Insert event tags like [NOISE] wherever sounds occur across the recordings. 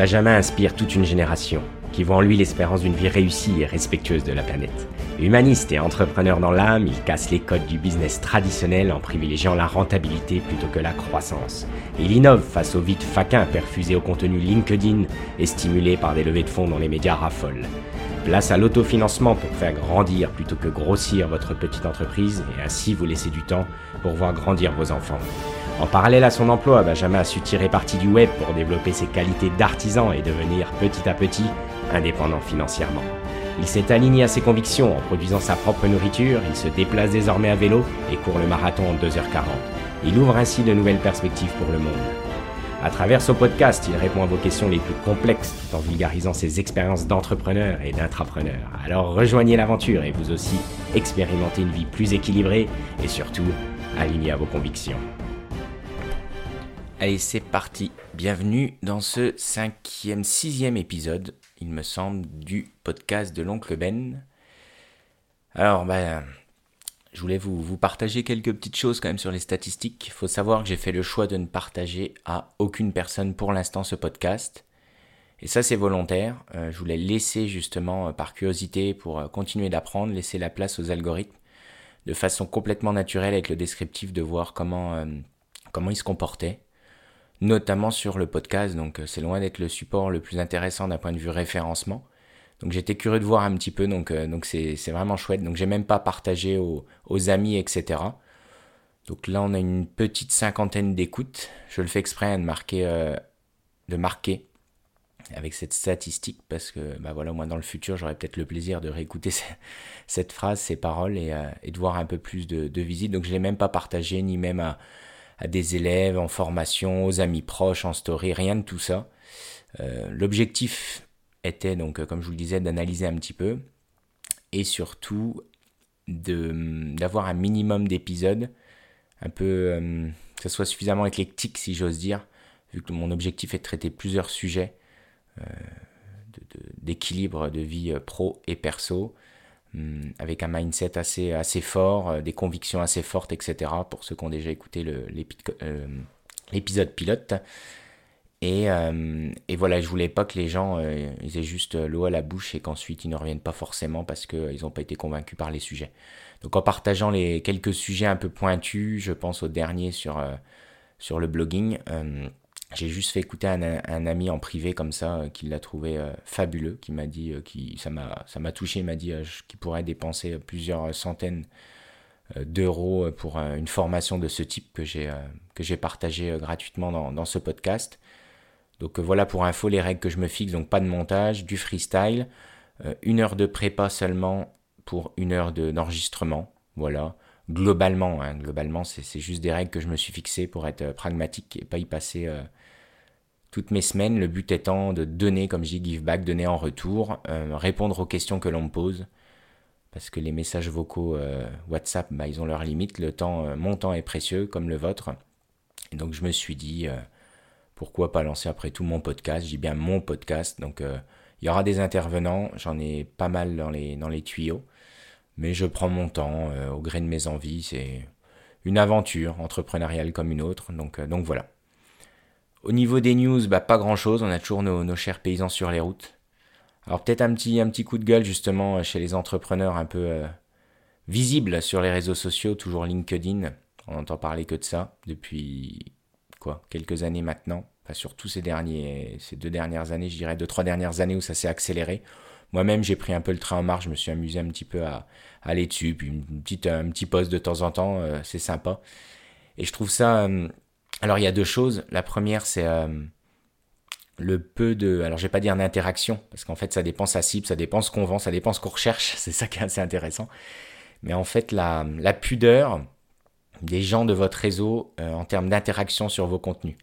Benjamin inspire toute une génération qui voit en lui l'espérance d'une vie réussie et respectueuse de la planète. Humaniste et entrepreneur dans l'âme, il casse les codes du business traditionnel en privilégiant la rentabilité plutôt que la croissance. Il innove face au vide faquin perfusé au contenu LinkedIn et stimulé par des levées de fonds dont les médias raffolent. Place à l'autofinancement pour faire grandir plutôt que grossir votre petite entreprise et ainsi vous laisser du temps pour voir grandir vos enfants. En parallèle à son emploi, Benjamin a su tirer parti du web pour développer ses qualités d'artisan et devenir petit à petit indépendant financièrement. Il s'est aligné à ses convictions en produisant sa propre nourriture, il se déplace désormais à vélo et court le marathon en 2h40. Il ouvre ainsi de nouvelles perspectives pour le monde. À travers ce podcast, il répond à vos questions les plus complexes en vulgarisant ses expériences d'entrepreneur et d'intrapreneur. Alors rejoignez l'aventure et vous aussi expérimentez une vie plus équilibrée et surtout alignée à vos convictions. Allez, c'est parti. Bienvenue dans ce cinquième, sixième épisode il me semble, du podcast de l'oncle Ben. Alors, ben, je voulais vous, partager quelques petites choses quand même sur les statistiques. Il faut savoir que j'ai fait le choix de ne partager à aucune personne pour l'instant ce podcast. Et ça, c'est volontaire. Euh, je voulais laisser justement, euh, par curiosité, pour euh, continuer d'apprendre, laisser la place aux algorithmes de façon complètement naturelle avec le descriptif de voir comment, comment ils se comportaient notamment sur le podcast. Donc c'est loin d'être le support le plus intéressant d'un point de vue référencement. Donc j'étais curieux de voir un petit peu, donc euh, donc c'est vraiment chouette. Donc j'ai même pas partagé aux, amis, etc. Donc là on a une petite cinquantaine d'écoutes. Je le fais exprès de marquer, euh, de marquer avec cette statistique parce que bah voilà moi dans le futur j'aurai peut-être le plaisir de réécouter [LAUGHS] cette phrase, ces paroles et, et de voir un peu plus de, de visites. Donc je l'ai même pas partagé ni même à à des élèves en formation, aux amis proches, en story, rien de tout ça. Euh, l'objectif était donc, euh, comme je vous le disais, d'analyser un petit peu et surtout d'avoir un minimum d'épisodes, un peu euh, que ce soit suffisamment éclectique si j'ose dire, vu que mon objectif est de traiter plusieurs sujets d'équilibre de, vie pro et perso, Hum, avec un mindset assez, assez fort, euh, des convictions assez fortes, etc. Pour ceux qui ont déjà écouté euh, l'épisode pilote. Et, euh, et, voilà, je voulais pas que les gens ils aient juste l'eau à la bouche et qu'ensuite ils ne reviennent pas forcément parce qu'ils n'ont pas été convaincus par les sujets. Donc en partageant les quelques sujets un peu pointus, je pense au dernier sur, sur le blogging, j'ai juste fait écouter un, un, ami en privé comme ça, euh, qui l'a trouvé euh, fabuleux, qui m'a dit, euh, qui, ça m'a, touché, il m'a dit qu'il pourrait dépenser plusieurs centaines d'euros pour une formation de ce type que j'ai, j'ai partagé gratuitement dans, dans, ce podcast. Donc voilà pour info les règles que je me fixe, donc pas de montage, du freestyle, une heure de prépa seulement pour une heure de, d'enregistrement, voilà globalement. Hein, globalement, c'est juste des règles que je me suis fixées pour être pragmatique et pas y passer toutes mes semaines, le but étant de donner, comme je dis, give back, donner en retour, euh, répondre aux questions que l'on me pose. Parce que les messages vocaux euh, WhatsApp, bah, ils ont leurs limites. Le temps, euh, mon temps est précieux, comme le vôtre. Et donc je me suis dit, pourquoi pas lancer après tout mon podcast dis bien mon podcast. Donc il y aura des intervenants, j'en ai pas mal dans les, tuyaux. Mais je prends mon temps, au gré de mes envies. C'est une aventure entrepreneuriale comme une autre. Donc, donc voilà. Au niveau des news, bah, pas grand chose. On a toujours nos, chers paysans sur les routes. Alors peut-être un petit, un petit coup de gueule justement chez les entrepreneurs un peu euh, visibles sur les réseaux sociaux, toujours LinkedIn. On n'entend parler que de ça depuis quoi quelques années maintenant. Enfin, surtout ces derniers, ces deux dernières années, je dirais deux trois dernières années où ça s'est accéléré. Moi-même, j'ai pris un peu le train en marche. Je me suis amusé un petit peu à, aller dessus, puis une petite, un petit post de temps en temps, euh, c'est sympa. Et je trouve ça euh, alors il y a deux choses. La première, c'est euh, le peu de... Alors je vais pas dire d'interaction, parce qu'en fait ça dépend sa cible, ça dépend ce qu'on vend, ça dépend ce qu'on recherche, [LAUGHS] c'est ça qui est assez intéressant. Mais en fait la, pudeur des gens de votre réseau en termes d'interaction sur vos contenus.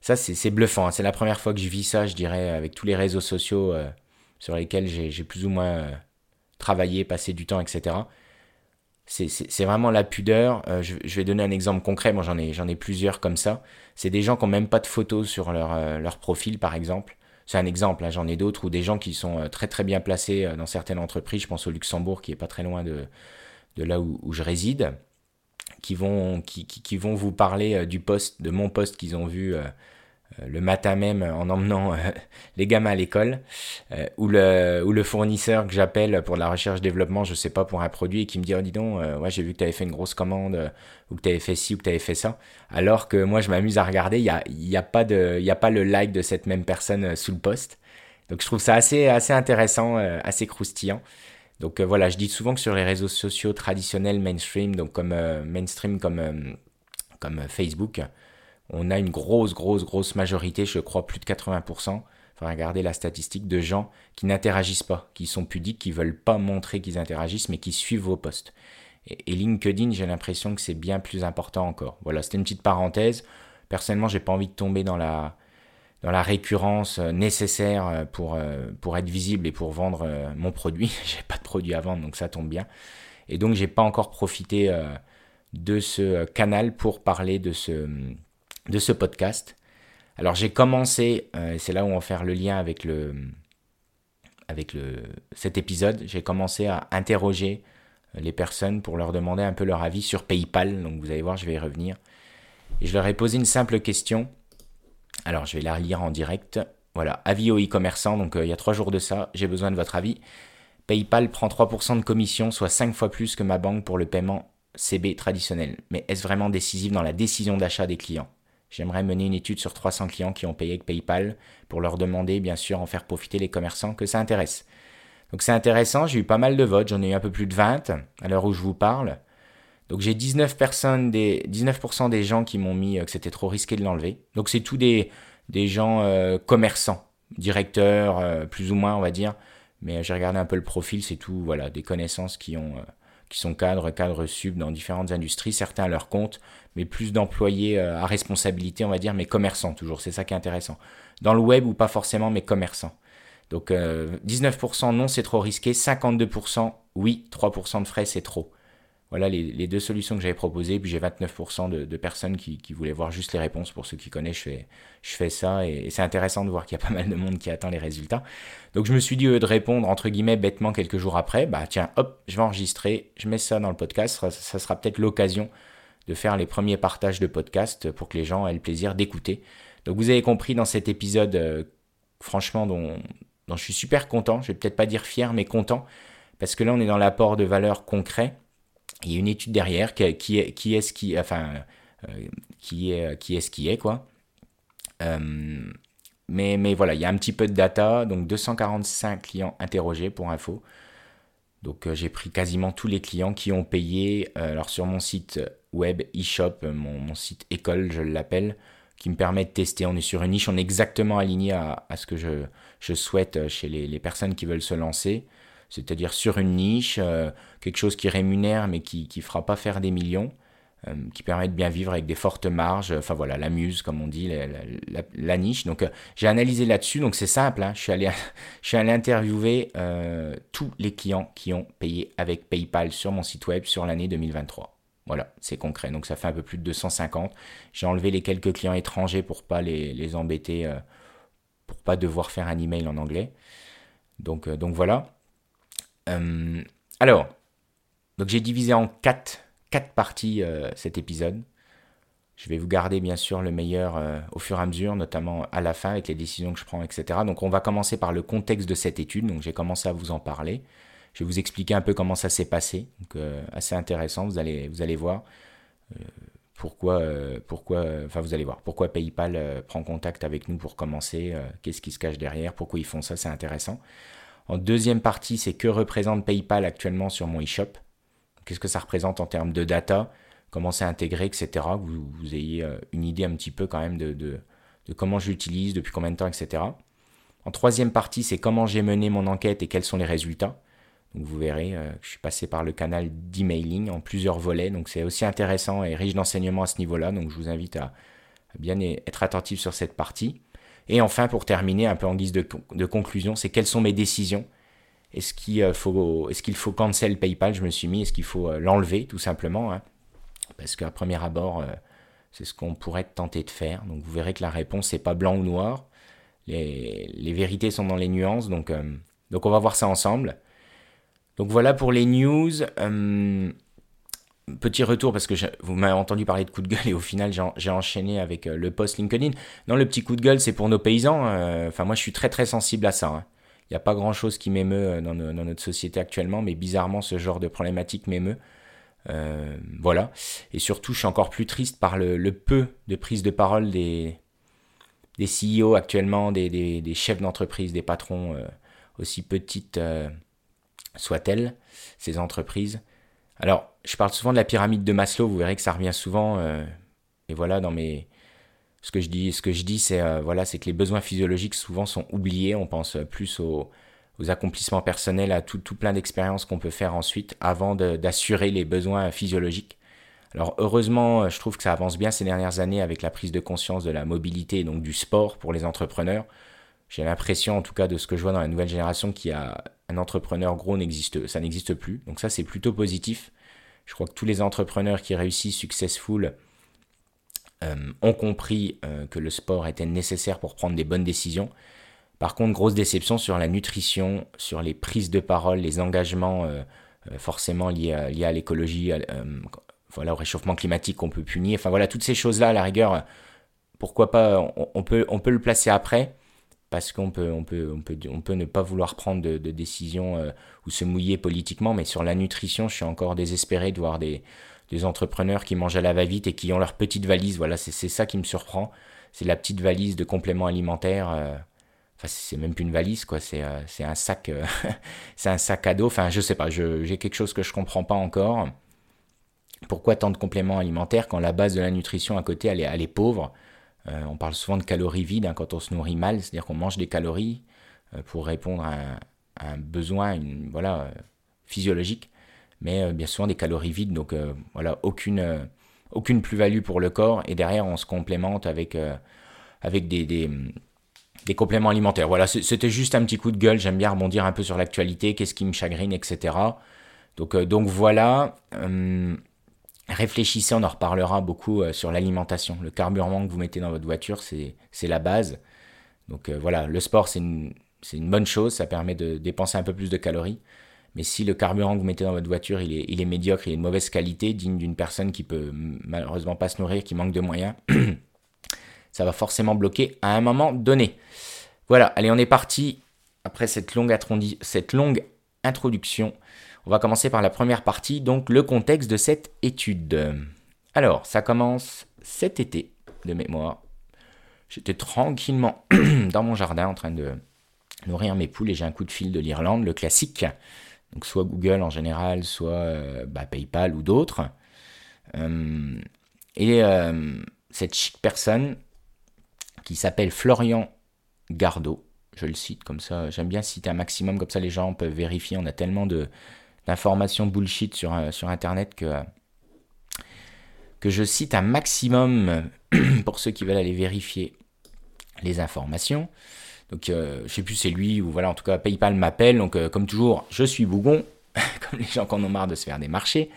Ça c'est bluffant, hein. c'est la première fois que je vis ça, je dirais, avec tous les réseaux sociaux euh, sur lesquels j'ai plus ou moins travaillé, passé du temps, etc c'est vraiment la pudeur. Euh, je, vais donner un exemple concret. Moi, j'en ai, ai plusieurs comme ça. C'est des gens qui n'ont même pas de photos sur leur, euh, leur profil, par exemple. C'est un exemple. Hein. J'en ai d'autres ou des gens qui sont euh, très très bien placés dans certaines entreprises. Je pense au Luxembourg, qui est pas très loin de là où, je réside, qui vont, qui, qui, vont vous parler du poste, de mon poste qu'ils ont vu le matin même en emmenant [LAUGHS] les gamins à l'école, ou, le, ou le fournisseur que j'appelle pour la recherche-développement, je sais pas, pour un produit, et qui me dit, oh dis donc, ouais, j'ai vu que tu avais fait une grosse commande, ou que tu avais fait ci, ou que tu avais fait ça. Alors que moi, je m'amuse à regarder, il n'y a, y a, pas a pas le like de cette même personne sous le poste. Donc je trouve ça assez, assez intéressant, assez croustillant. Donc voilà, je dis souvent que sur les réseaux sociaux traditionnels mainstream, donc comme mainstream comme, comme Facebook, on a une grosse, grosse, grosse majorité, je crois plus de 80%, faut regarder la statistique, de gens qui n'interagissent pas, qui sont pudiques, qui veulent pas montrer qu'ils interagissent, mais qui suivent vos posts. Et, LinkedIn, j'ai l'impression que c'est bien plus important encore. Voilà, c'était une petite parenthèse. Personnellement, j'ai pas envie de tomber dans la, dans la récurrence euh, nécessaire euh, pour, euh, pour être visible et pour vendre mon produit. [LAUGHS] j'ai pas de produit à vendre, donc ça tombe bien. Et donc, j'ai pas encore profité de ce canal pour parler de ce, de ce podcast. Alors j'ai commencé, et c'est là où on va faire le lien avec, le, avec le, cet épisode, j'ai commencé à interroger les personnes pour leur demander un peu leur avis sur PayPal. Donc vous allez voir, je vais y revenir. Et je leur ai posé une simple question. Alors je vais la relire en direct. Voilà, avis aux e-commerçants, donc euh, il y a trois jours de ça, j'ai besoin de votre avis. PayPal prend 3% de commission, soit 5 fois plus que ma banque pour le paiement CB traditionnel. Mais est-ce vraiment décisif dans la décision d'achat des clients? J'aimerais mener une étude sur 300 clients qui ont payé avec PayPal pour leur demander, bien sûr, en faire profiter les commerçants que ça intéresse. Donc c'est intéressant, j'ai eu pas mal de votes, j'en ai eu un peu plus de 20 à l'heure où je vous parle. Donc j'ai 19 personnes, des, 19% des gens qui m'ont mis euh, que c'était trop risqué de l'enlever. Donc c'est tous des, des gens euh, commerçants, directeurs, euh, plus ou moins on va dire. Mais j'ai regardé un peu le profil, c'est tout, voilà, des connaissances qui ont qui sont cadres, cadres sub dans différentes industries, certains à leur compte, mais plus d'employés à responsabilité, on va dire, mais commerçants toujours, c'est ça qui est intéressant. Dans le web ou pas forcément, mais commerçants. Donc 19% euh, non, c'est trop risqué, 52% oui, 3% de frais, c'est trop. Voilà les, deux solutions que j'avais proposées. Puis j'ai 29% de, personnes qui, voulaient voir juste les réponses. Pour ceux qui connaissent, je fais, je ça. Et, c'est intéressant de voir qu'il y a [LAUGHS] pas mal de monde qui attend les résultats. Donc je me suis dit de répondre entre guillemets bêtement quelques jours après, bah tiens, hop, je vais enregistrer, je mets ça dans le podcast. Ça, sera peut-être l'occasion de faire les premiers partages de podcast pour que les gens aient le plaisir d'écouter. Donc vous avez compris dans cet épisode, euh, franchement, dont, dont je suis super content. Je vais peut-être pas dire fier, mais content. Parce que là, on est dans l'apport de valeur concret il y a une étude derrière qui, est, qui est ce qui, enfin, euh, qui est, qui est ce qui est quoi. Euh, mais, mais voilà, il y a un petit peu de data, donc 245 clients interrogés pour info. Donc euh, j'ai pris quasiment tous les clients qui ont payé. alors sur mon site web e-shop, mon, mon, site école, je l'appelle, qui me permet de tester. On est sur une niche, on est exactement aligné à, à ce que je, je souhaite chez les, les, personnes qui veulent se lancer c'est-à-dire sur une niche, euh, quelque chose qui rémunère mais qui ne fera pas faire des millions, euh, qui permet de bien vivre avec des fortes marges, enfin voilà, la muse comme on dit, la, niche. Donc euh, j'ai analysé là-dessus, donc c'est simple, hein. je, suis allé, [LAUGHS] je suis allé interviewer tous les clients qui ont payé avec PayPal sur mon site web sur l'année 2023. Voilà, c'est concret. Donc ça fait un peu plus de 250. J'ai enlevé les quelques clients étrangers pour pas les, les embêter, pour pas devoir faire un email en anglais. Donc, donc voilà. Euh, alors, donc j'ai divisé en quatre, parties euh, cet épisode. Je vais vous garder bien sûr le meilleur euh, au fur et à mesure, notamment à la fin avec les décisions que je prends, etc. Donc on va commencer par le contexte de cette étude. Donc j'ai commencé à vous en parler. Je vais vous expliquer un peu comment ça s'est passé. Donc assez intéressant, vous allez, voir pourquoi, vous allez voir pourquoi PayPal prend contact avec nous pour commencer, qu'est-ce qui se cache derrière, pourquoi ils font ça, c'est intéressant. En deuxième partie, c'est que représente PayPal actuellement sur mon eShop. Qu'est-ce que ça représente en termes de data, comment c'est intégré, etc. Que vous, ayez euh, une idée un petit peu quand même de, comment je l'utilise, depuis combien de temps, etc. En troisième partie, c'est comment j'ai mené mon enquête et quels sont les résultats. Vous verrez, euh, je suis passé par le canal d'emailing en plusieurs volets, donc c'est aussi intéressant et riche d'enseignements à ce niveau-là. Donc je vous invite à bien être attentif sur cette partie. Et enfin, pour terminer, un peu en guise de, conclusion, c'est quelles sont mes décisions? Est-ce qu'il euh, faut, est faut cancel PayPal? Je me suis mis, est-ce qu'il faut euh, l'enlever tout simplement hein? Parce qu'à premier abord, euh, c'est ce qu'on pourrait tenter de faire. Donc vous verrez que la réponse n'est pas blanc ou noir. Les, vérités sont dans les nuances. Donc, donc on va voir ça ensemble. Donc voilà pour les news. Petit retour parce que vous m'avez entendu parler de coup de gueule et au final j'ai enchaîné avec le post LinkedIn. Non, le petit coup de gueule, c'est pour nos paysans. Enfin, moi, je suis très très sensible à ça. Hein. Il n'y a pas grand chose qui m'émeut dans, dans, notre société actuellement, mais bizarrement, ce genre de problématique m'émeut. Euh, voilà. Et surtout, je suis encore plus triste par le, peu de prise de parole des, des CEO actuellement, des, chefs d'entreprise, des patrons, euh, aussi petites euh, soient-elles, ces entreprises. Alors, je parle souvent de la pyramide de Maslow, vous verrez que ça revient souvent. et voilà, dans mes, ce que je dis, ce que je dis, c'est voilà, c'est que les besoins physiologiques souvent sont oubliés. On pense plus aux, aux accomplissements personnels, à tout, tout plein d'expériences qu'on peut faire ensuite avant d'assurer les besoins physiologiques. Alors heureusement, je trouve que ça avance bien ces dernières années avec la prise de conscience de la mobilité et donc du sport pour les entrepreneurs. J'ai l'impression, en tout cas, de ce que je vois dans la nouvelle génération, qu'il y a un entrepreneur gros n'existe, ça n'existe plus. Donc ça, c'est plutôt positif. Je crois que tous les entrepreneurs qui réussissent successful euh, ont compris euh, que le sport était nécessaire pour prendre des bonnes décisions. Par contre, grosse déception sur la nutrition, sur les prises de parole, les engagements euh, forcément liés à, à l'écologie, voilà, au réchauffement climatique qu'on peut punir. Enfin voilà, toutes ces choses-là, à la rigueur, pourquoi pas, on, peut, on peut le placer après, parce qu'on peut, on peut, peut, ne pas vouloir prendre de, décision ou se mouiller politiquement, mais sur la nutrition, je suis encore désespéré de voir des, entrepreneurs qui mangent à la va-vite et qui ont leur petite valise. Voilà, c'est ça qui me surprend. C'est la petite valise de compléments alimentaires Enfin, c'est même plus une valise, quoi. C'est euh, un sac, euh, [LAUGHS] c'est un sac à dos. Enfin, je sais pas. J'ai quelque chose que je comprends pas encore. Pourquoi tant de compléments alimentaires quand la base de la nutrition à côté elle elle est pauvre? Euh, On parle souvent de calories vides hein, quand on se nourrit mal, c'est-à-dire qu'on mange des calories pour répondre à un, besoin, une, voilà, physiologique, mais bien souvent des calories vides. Donc voilà, aucune aucune plus-value pour le corps. Et derrière, on se complémente avec des compléments alimentaires. Voilà, c'était juste un petit coup de gueule. J'aime bien rebondir un peu sur l'actualité, qu'est-ce qui me chagrine, etc. Euh, donc voilà. Euh, réfléchissez, on en reparlera beaucoup euh, sur l'alimentation. Le carburant que vous mettez dans votre voiture, c'est la base. Donc voilà, le sport, c'est une, bonne chose. Ça permet de dépenser un peu plus de calories. Mais si le carburant que vous mettez dans votre voiture, il est, il est médiocre, il est de mauvaise qualité, digne d'une personne qui peut malheureusement pas se nourrir, qui manque de moyens, [CLEARS THROAT] ça va forcément bloquer à un moment donné. Voilà, allez, on est parti. Après cette longue, cette longue introduction, on va commencer par la première partie, donc le contexte de cette étude. Alors, ça commence cet été, de mémoire. J'étais tranquillement [CLEARS THROAT] dans mon jardin en train de nourrir mes poules et j'ai un coup de fil de l'Irlande, le classique. Donc soit Google en général, soit euh, bah, PayPal ou d'autres. Euh, et euh, cette chic personne qui s'appelle Florian Gardot. Je le cite comme ça. J'aime bien citer un maximum, comme ça les gens peuvent vérifier. On a tellement de, d'informations bullshit sur, euh, sur Internet que, que je cite un maximum [CLEARS THROAT] pour ceux qui veulent aller vérifier les informations. Donc, euh, je sais plus c'est lui ou voilà, en tout cas, PayPal m'appelle. Donc, euh, comme toujours, je suis bougon, [LAUGHS] comme les gens qui en ont marre de se faire des marchés.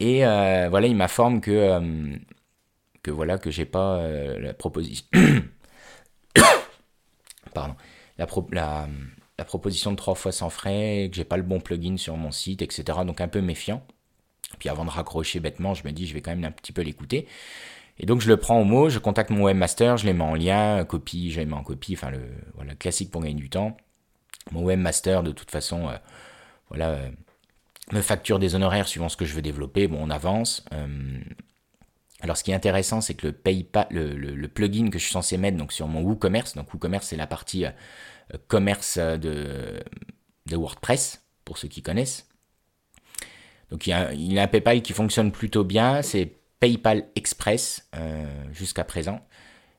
Et voilà, il m'informe que que voilà que j'ai pas euh, la proposition [COUGHS] pardon la, proposition de trois fois sans frais que j'ai pas le bon plugin sur mon site etc donc un peu méfiant. Puis avant de raccrocher bêtement je me dis je vais quand même un petit peu l'écouter. Et donc je le prends au mot je contacte mon webmaster je les mets en lien copie je les mets en copie enfin le voilà classique pour gagner du temps. Mon webmaster de toute façon euh, voilà euh, me facture des honoraires suivant ce que je veux développer. Bon on avance alors ce qui est intéressant, c'est que le plugin que je suis censé mettre donc sur mon WooCommerce, donc WooCommerce c'est la partie euh, commerce de, de, WordPress, pour ceux qui connaissent. Donc il y, a, a un PayPal qui fonctionne plutôt bien, c'est PayPal Express euh, jusqu'à présent.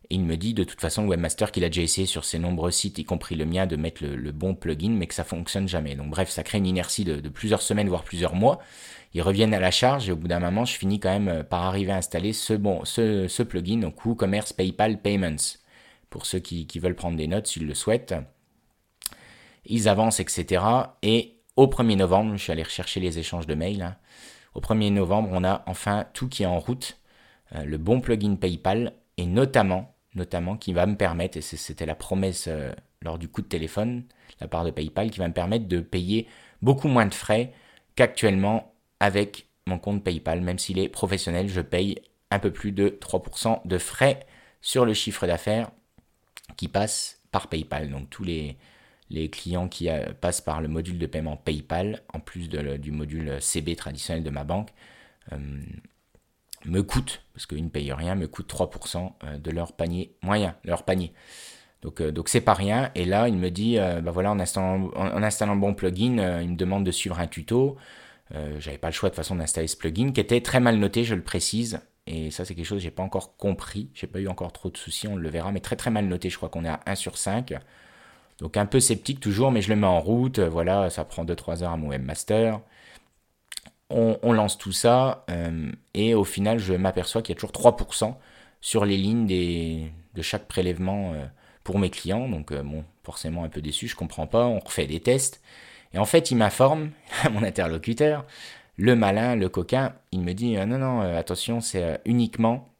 Et il me dit de toute façon, webmaster, qu'il a déjà essayé sur ses nombreux sites, y compris le mien, de mettre le, bon plugin, mais que ça fonctionne jamais. Donc bref, ça crée une inertie de plusieurs semaines, voire plusieurs mois ils reviennent à la charge et au bout d'un moment, je finis quand même euh, par arriver à installer ce, bon, ce plugin, donc WooCommerce PayPal Payments, pour ceux qui, veulent prendre des notes s'ils le souhaitent. Ils avancent, etc. Et au 1er novembre, je suis allé rechercher les échanges de mails. Hein. Au 1er novembre, on a enfin tout qui est en route, euh, le bon plugin PayPal, et notamment, notamment qui va me permettre, et c'était la promesse euh, lors du coup de téléphone, la part de PayPal, qui va me permettre de payer beaucoup moins de frais qu'actuellement avec mon compte PayPal, même s'il est professionnel, je paye un peu plus de 3% de frais sur le chiffre d'affaires qui passe par PayPal. Donc tous les, les clients qui euh, passent par le module de paiement PayPal, en plus du module CB traditionnel de ma banque, euh, me coûtent, parce qu'ils ne payent rien, me coûtent 3% euh, de leur panier moyen, leur panier. Donc donc c'est pas rien. Et là, il me dit, bah voilà, en installant, en, installant bon plugin, il me demande de suivre un tuto. J'avais pas le choix de façon d'installer ce plugin qui était très mal noté, je le précise. Et ça, c'est quelque chose que j'ai pas encore compris. J'ai pas eu encore trop de soucis, on le verra, mais très très mal noté. Je crois qu'on est à 1 sur 5. Donc un peu sceptique toujours, mais je le mets en route. Voilà, ça prend 2-3 heures à mon webmaster. On, lance tout ça euh, et au final, je m'aperçois qu'il y a toujours 3% sur les lignes de chaque prélèvement euh, pour mes clients. Donc euh, bon, forcément un peu déçu, je comprends pas. On refait des tests et en fait, il m'informe, [LAUGHS] mon interlocuteur, le malin, le coquin, il me dit non non, attention, c'est uniquement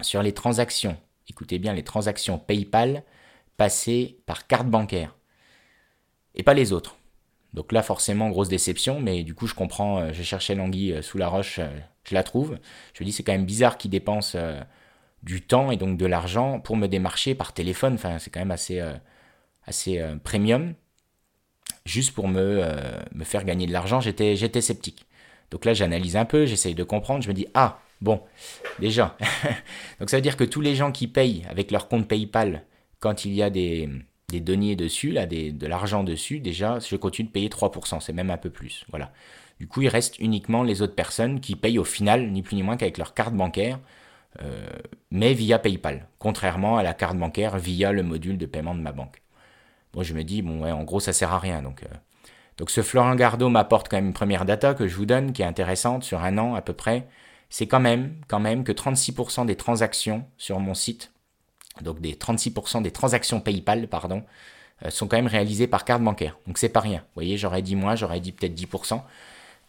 sur les transactions. Écoutez bien, les transactions PayPal passer par carte bancaire et pas les autres. Donc là, forcément, grosse déception, mais du coup, je comprends, euh, je cherchais l'anguille euh, sous la roche, euh, je la trouve. Je me dis, c'est quand même bizarre qu'ils dépensent du temps et donc de l'argent pour me démarcher par téléphone. Enfin, c'est quand même assez, assez premium. Juste pour me, me faire gagner de l'argent, j'étais, j'étais sceptique. Donc là, j'analyse un peu, j'essaye de comprendre. Je me dis, ah, bon, déjà. [LAUGHS] donc ça veut dire que tous les gens qui payent avec leur compte PayPal quand il y a des, des deniers dessus, là, de l'argent dessus, déjà, je continue de payer 3%, c'est même un peu plus. Voilà. Du coup, il reste uniquement les autres personnes qui payent au final, ni plus ni moins qu'avec leur carte bancaire, euh, mais via PayPal, contrairement à la carte bancaire via le module de paiement de ma banque. Bon, je me dis, bon, ouais, en gros, ça sert à rien. Donc, euh. donc ce Florent Gardot m'apporte quand même une première data que je vous donne, qui est intéressante, sur un an à peu près. C'est quand même, quand même que 36% des transactions sur mon site donc des 36% des transactions PayPal, pardon, euh, sont quand même réalisées par carte bancaire. Donc c'est pas rien. Vous voyez, j'aurais dit moins, j'aurais dit peut-être 10%.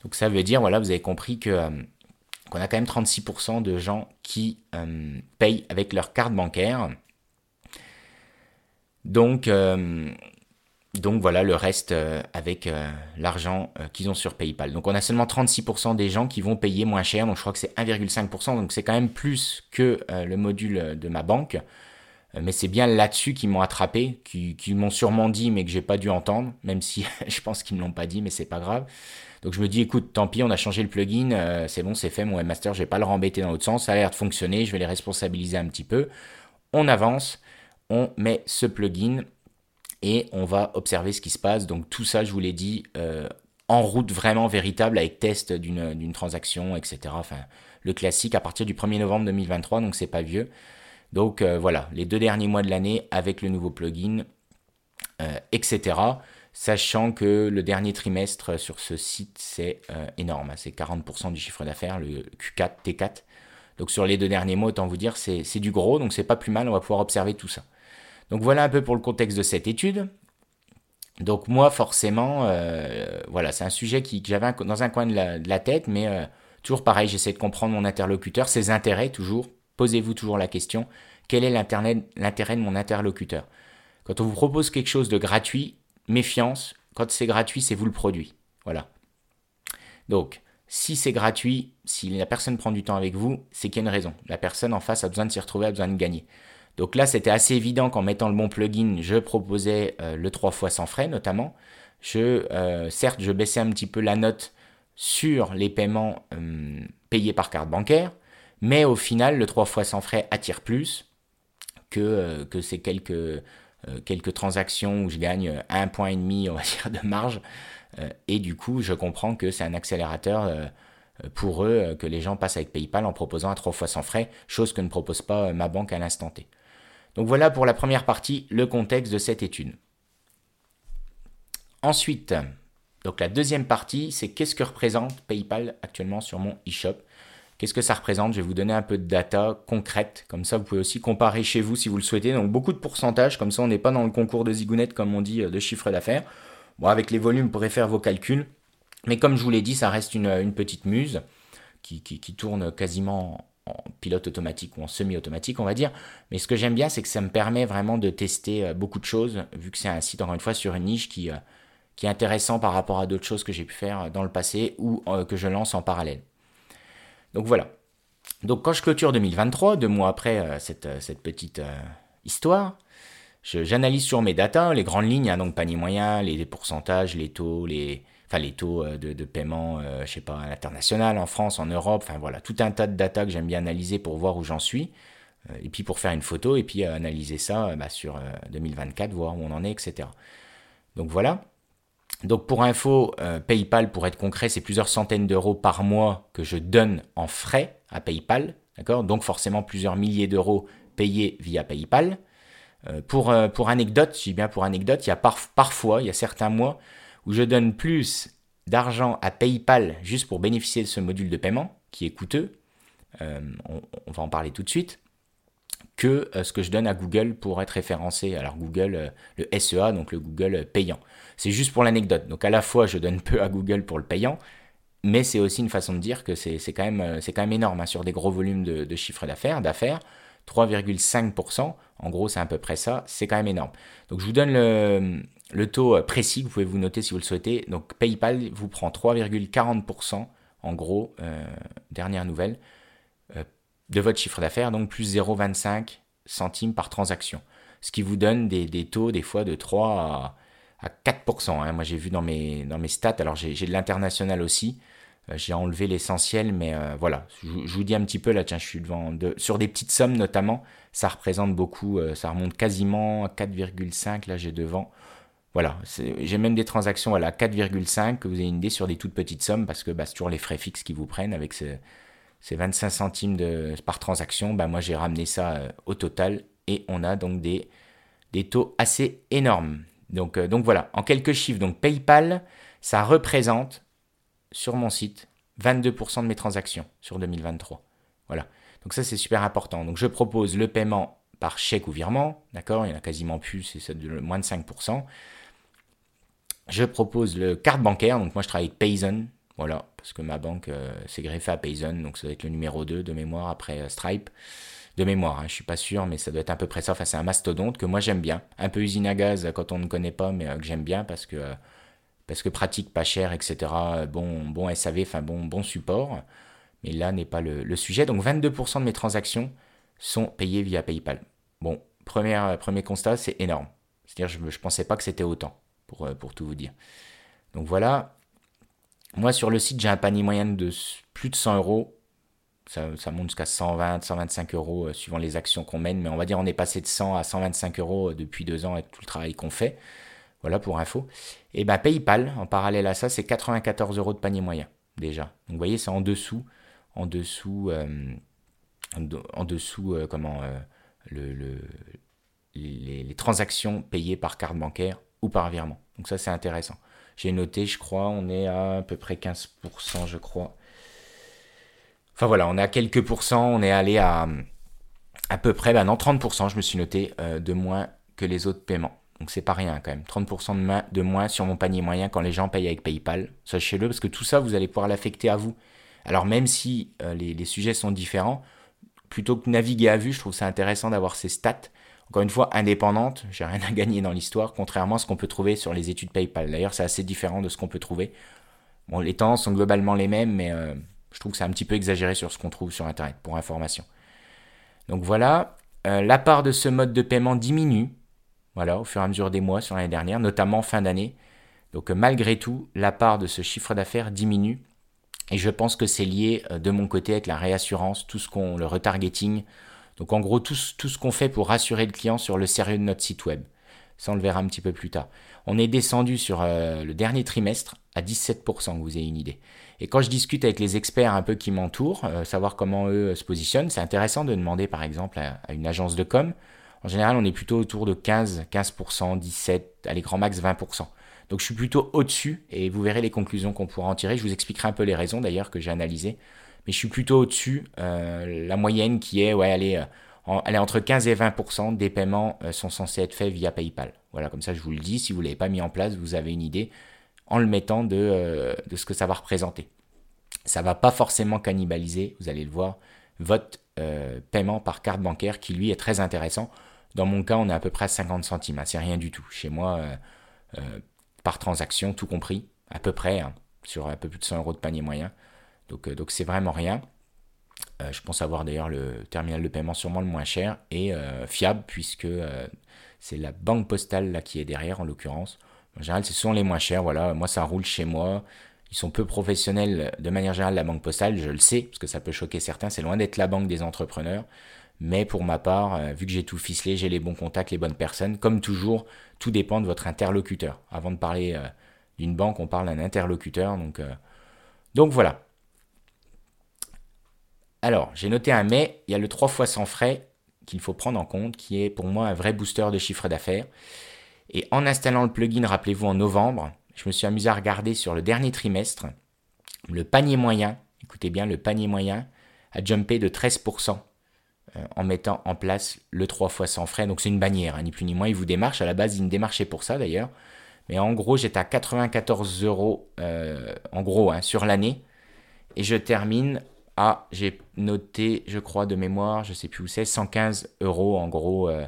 Donc ça veut dire, voilà, vous avez compris euh, qu'on a quand même 36% de gens qui euh, payent avec leur carte bancaire. Donc, donc voilà, le reste avec l'argent qu'ils ont sur PayPal. Donc on a seulement 36% des gens qui vont payer moins cher. Donc je crois que c'est 1,5%. Donc c'est quand même plus que le module de ma banque. Euh, mais c'est bien là-dessus qu'ils m'ont attrapé, qu'ils m'ont sûrement dit, mais que j'ai pas dû entendre, même si [LAUGHS] je pense qu'ils me l'ont pas dit, mais c'est pas grave. Donc je me dis, écoute, tant pis, on a changé le plugin, euh, c'est bon, c'est fait, mon webmaster, je vais pas le rembêter dans l'autre sens, ça a l'air de fonctionner, je vais les responsabiliser un petit peu. On avance, on met ce plugin et on va observer ce qui se passe. Donc tout ça, je vous l'ai dit, euh, en route vraiment véritable avec test d'une transaction, etc. Enfin, le classique à partir du 1er novembre 2023, donc c'est pas vieux. Donc euh, voilà, les deux derniers mois de l'année avec le nouveau plugin, euh, etc. Sachant que le dernier trimestre sur ce site, c'est euh, énorme. Hein. C'est 40% du chiffre d'affaires, le Q4, T4. Donc sur les deux derniers mois, autant vous dire, c'est du gros, donc c'est pas plus mal, on va pouvoir observer tout ça. Donc voilà un peu pour le contexte de cette étude. Donc moi, forcément, voilà, c'est un sujet qui, que j'avais dans un coin de la, de la tête, mais toujours pareil, j'essaie de comprendre mon interlocuteur, ses intérêts toujours, Posez-vous toujours la question, quel est l'intérêt de mon interlocuteur? Quand on vous propose quelque chose de gratuit, méfiance, quand c'est gratuit, c'est vous le produit. Voilà. Donc, si c'est gratuit, si la personne prend du temps avec vous, c'est qu'il y a une raison. La personne en face a besoin de s'y retrouver, a besoin de gagner. Donc là, c'était assez évident qu'en mettant le bon plugin, je proposais euh, le 3 fois sans frais notamment. Euh, certes, je baissais un petit peu la note sur les paiements euh, payés par carte bancaire. Mais au final, le 3 fois sans frais attire plus que, euh, que ces quelques, euh, quelques transactions où je gagne un point et demi, on va [LAUGHS] dire, de marge. Euh, et du coup, je comprends que c'est un accélérateur pour eux que les gens passent avec PayPal en proposant un 3 fois sans frais, chose que ne propose pas ma banque à l'instant T. Donc voilà pour la première partie, le contexte de cette étude. Ensuite, donc la deuxième partie, c'est qu'est-ce que représente PayPal actuellement sur mon e-shop? Qu'est-ce que ça représente? Je vais vous donner un peu de data concrète, comme ça vous pouvez aussi comparer chez vous si vous le souhaitez. Donc beaucoup de pourcentages, comme ça on n'est pas dans le concours de zigounette comme on dit euh, de chiffre d'affaires. Bon, avec les volumes, vous pourrez faire vos calculs. Mais comme je vous l'ai dit, ça reste une, petite muse qui, tourne quasiment en pilote automatique ou en semi-automatique, on va dire. Mais ce que j'aime bien, c'est que ça me permet vraiment de tester euh, beaucoup de choses, vu que c'est un site, encore une fois, sur une niche qui, euh, qui est intéressant par rapport à d'autres choses que j'ai pu faire dans le passé ou que je lance en parallèle. Donc voilà. Donc quand je clôture 2023, deux mois après cette, cette, petite histoire, j'analyse sur mes datas, les grandes lignes, hein, donc panier moyen, les, pourcentages, les taux, les, enfin les taux de, paiement, je sais pas, à l'international, en France, en Europe, enfin voilà, tout un tas de data que j'aime bien analyser pour voir où j'en suis. Euh, et puis pour faire une photo et puis euh, analyser ça euh, bah, sur 2024, voir où on en est, etc. Donc voilà. Donc pour info, PayPal, pour être concret, c'est plusieurs centaines d'euros par mois que je donne en frais à PayPal. D'accord? Donc forcément plusieurs milliers d'euros payés via PayPal. pour, pour anecdote, je dis bien pour anecdote, il y a parfois, il y a certains mois où je donne plus d'argent à PayPal juste pour bénéficier de ce module de paiement qui est coûteux. on, va en parler tout de suite que euh, ce que je donne à Google pour être référencé. Alors Google, euh, le SEA, donc le Google payant. C'est juste pour l'anecdote. Donc à la fois, je donne peu à Google pour le payant, mais c'est aussi une façon de dire que c'est quand, même, euh, quand même énorme hein, sur des gros volumes de, de chiffre d'affaires. d'affaires 3,5%, en gros c'est à peu près ça, c'est quand même énorme. Donc je vous donne le, taux précis, vous pouvez vous noter si vous le souhaitez. Donc PayPal vous prend 3,40% en gros, dernière nouvelle, de votre chiffre d'affaires, donc plus 0,25 centimes par transaction. Ce qui vous donne des, taux des fois de 3 à, 4%. Hein. Moi j'ai vu dans mes, dans mes stats, alors j'ai de l'international aussi, euh, j'ai enlevé l'essentiel, mais euh, voilà, je, vous dis un petit peu là, tiens, je suis devant, de, sur des petites sommes notamment, ça représente beaucoup, euh, ça remonte quasiment à 4,5, là j'ai devant. Voilà, j'ai même des transactions à 4,5, que vous avez une idée sur des toutes petites sommes, parce que bah, c'est toujours les frais fixes qui vous prennent avec ce, c'est 25 centimes de, par transaction, bah moi j'ai ramené ça au total et on a donc des, des taux assez énormes. Donc, euh, donc voilà, en quelques chiffres, donc PayPal, ça représente sur mon site 22% de mes transactions sur 2023. Voilà, donc ça c'est super important. Donc je propose le paiement par chèque ou virement, d'accord? Il y en a quasiment plus, c'est moins de 5%. Je propose le carte bancaire, donc moi je travaille avec Payson, voilà, parce que ma banque euh, s'est greffée à Payson, donc ça doit être le numéro 2 de mémoire après euh, Stripe. De mémoire, hein, je suis pas sûr, mais ça doit être à peu près ça. Enfin, c'est un mastodonte que moi j'aime bien. Un peu usine à gaz quand on ne connaît pas, mais euh, que j'aime bien parce que, parce que pratique, pas cher, etc. Bon, bon SAV, enfin bon, bon support. Mais là n'est pas le, sujet. Donc 22% de mes transactions sont payées via PayPal. Bon, premier, premier constat, c'est énorme. C'est-à-dire, je ne pensais pas que c'était autant, pour, pour tout vous dire. Donc voilà, moi, sur le site, j'ai un panier moyen de plus de 100 euros. Ça, monte jusqu'à 120, 125 euros euh, suivant les actions qu'on mène. Mais on va dire on est passé de 100 à 125 euros euh, depuis deux ans avec tout le travail qu'on fait. Voilà pour info. Et ben PayPal, en parallèle à ça, c'est 94 euros de panier moyen déjà. Donc vous voyez, c'est en dessous, en dessous, euh, en dessous, comment, le, les, les, transactions payées par carte bancaire ou par virement. Donc ça, c'est intéressant. J'ai noté, je crois, on est à à peu près 15%, je crois. Enfin voilà, on est à quelques pourcents, on est allé à à peu près, ben non, 30%, je me suis noté, euh, de moins que les autres paiements. Donc c'est pas rien quand même. 30% de, moins sur mon panier moyen quand les gens payent avec PayPal. Sachez-le, parce que tout ça, vous allez pouvoir l'affecter à vous. Alors même si euh, les, sujets sont différents, plutôt que naviguer à vue, je trouve ça intéressant d'avoir ces stats encore une fois, indépendante, j'ai rien à gagner dans l'histoire, contrairement à ce qu'on peut trouver sur les études PayPal. D'ailleurs, c'est assez différent de ce qu'on peut trouver. Bon, les temps sont globalement les mêmes, mais euh, je trouve que c'est un petit peu exagéré sur ce qu'on trouve sur Internet, pour information. Donc voilà, euh, la part de ce mode de paiement diminue, voilà, au fur et à mesure des mois sur l'année dernière, notamment fin d'année. Donc euh, malgré tout, la part de ce chiffre d'affaires diminue. Et je pense que c'est lié de mon côté avec la réassurance, tout ce qu'on, le retargeting, donc en gros, tout, ce qu'on fait pour rassurer le client sur le sérieux de notre site web. Ça, on le verra un petit peu plus tard. On est descendu sur euh, le dernier trimestre à 17%, que vous ayez une idée. Et quand je discute avec les experts un peu qui m'entourent, euh, savoir comment eux euh, se positionnent, c'est intéressant de demander par exemple à, une agence de com. En général, on est plutôt autour de 15, 15%, 17, allez, grand max 20%. Donc je suis plutôt au-dessus et vous verrez les conclusions qu'on pourra en tirer. Je vous expliquerai un peu les raisons d'ailleurs que j'ai analysées mais je suis plutôt au-dessus. Euh, la moyenne qui est, ouais, elle est, entre 15 et 20% des paiements sont censés être faits via PayPal. Voilà, comme ça je vous le dis, si vous ne l'avez pas mis en place, vous avez une idée en le mettant de, de ce que ça va représenter. Ça ne va pas forcément cannibaliser, vous allez le voir, votre paiement par carte bancaire qui lui est très intéressant. Dans mon cas, on est à peu près à 50 centimes, hein, c'est rien du tout. Chez moi, par transaction, tout compris, à peu près, hein, sur un peu plus de 100 euros de panier moyen. Donc, euh, donc c'est vraiment rien. je pense avoir d'ailleurs le terminal de paiement sûrement le moins cher et fiable puisque c'est la banque postale là qui est derrière en l'occurrence. En général, ce sont les moins chers. Voilà, moi ça roule chez moi. Ils sont peu professionnels de manière générale, la banque postale, je le sais, parce que ça peut choquer certains. C'est loin d'être la banque des entrepreneurs. Mais pour ma part, euh, vu que j'ai tout ficelé, j'ai les bons contacts, les bonnes personnes. Comme toujours, tout dépend de votre interlocuteur. Avant de parler euh, d'une banque, on parle d'un interlocuteur. Donc, euh, donc voilà. Alors, j'ai noté un mais, il y a le 3 fois sans frais qu'il faut prendre en compte, qui est pour moi un vrai booster de chiffre d'affaires. Et en installant le plugin, rappelez-vous, en novembre, je me suis amusé à regarder sur le dernier trimestre, le panier moyen, écoutez bien, le panier moyen a jumpé de 13% euh, en mettant en place le 3 fois sans frais. Donc c'est une bannière, hein, ni plus ni moins. Il vous démarche. À la base, il me démarchait pour ça d'ailleurs. Mais en gros, j'étais à 94 euros euh, en gros hein, sur l'année. Et je termine à, j'ai noté, je crois de mémoire, je sais plus où c'est, 115 euros en gros euh,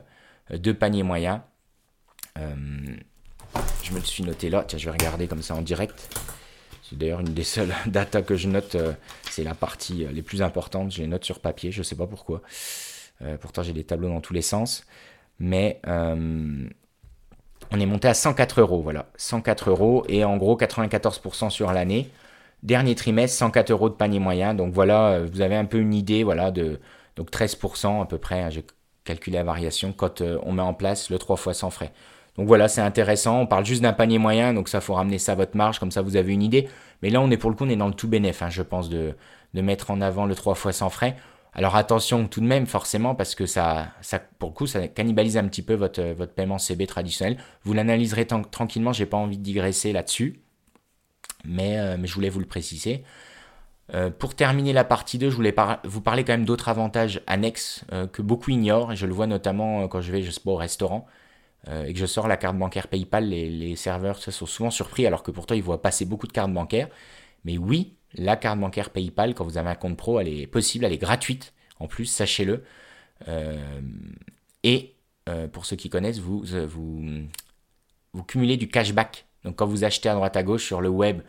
de panier moyen. Je me suis noté là. Tiens, je vais regarder comme ça en direct. C'est d'ailleurs une des seules [LAUGHS] datas que je note, euh, c'est la partie euh, les plus importantes. Je les note sur papier, je ne sais pas pourquoi. Euh, pourtant, j'ai des tableaux dans tous les sens. Mais on est monté à 104 euros, voilà. 104 euros et en gros 94% sur l'année. Dernier trimestre, 104 euros de panier moyen. Donc voilà, vous avez un peu une idée, voilà, de donc 13% à peu près. Hein, j'ai calculé la variation quand on met en place le 3 fois sans frais. Donc voilà, c'est intéressant. On parle juste d'un panier moyen, donc ça faut ramener ça à votre marge, comme ça vous avez une idée. Mais là, on est pour le coup, on est dans le tout bénéf, hein, je pense, de, mettre en avant le 3 fois sans frais. Alors attention tout de même, forcément, parce que ça, ça pour le coup, ça cannibalise un petit peu votre, votre paiement CB traditionnel. Vous l'analyserez tranquillement, j'ai pas envie de digresser là-dessus. Mais, euh, mais, je voulais vous le préciser. Euh, pour terminer la partie 2, je voulais vous parler quand même d'autres avantages annexes euh, que beaucoup ignorent, et je le vois notamment quand je vais, je sais au restaurant. Euh, et que je sors la carte bancaire PayPal, les, serveurs sont souvent surpris alors que pourtant ils voient passer beaucoup de cartes bancaires. Mais oui, la carte bancaire PayPal, quand vous avez un compte pro, elle est possible, elle est gratuite en plus, sachez-le. Euh, et euh, pour ceux qui connaissent, vous, vous, cumulez du cashback. Donc quand vous achetez à droite à gauche sur le web,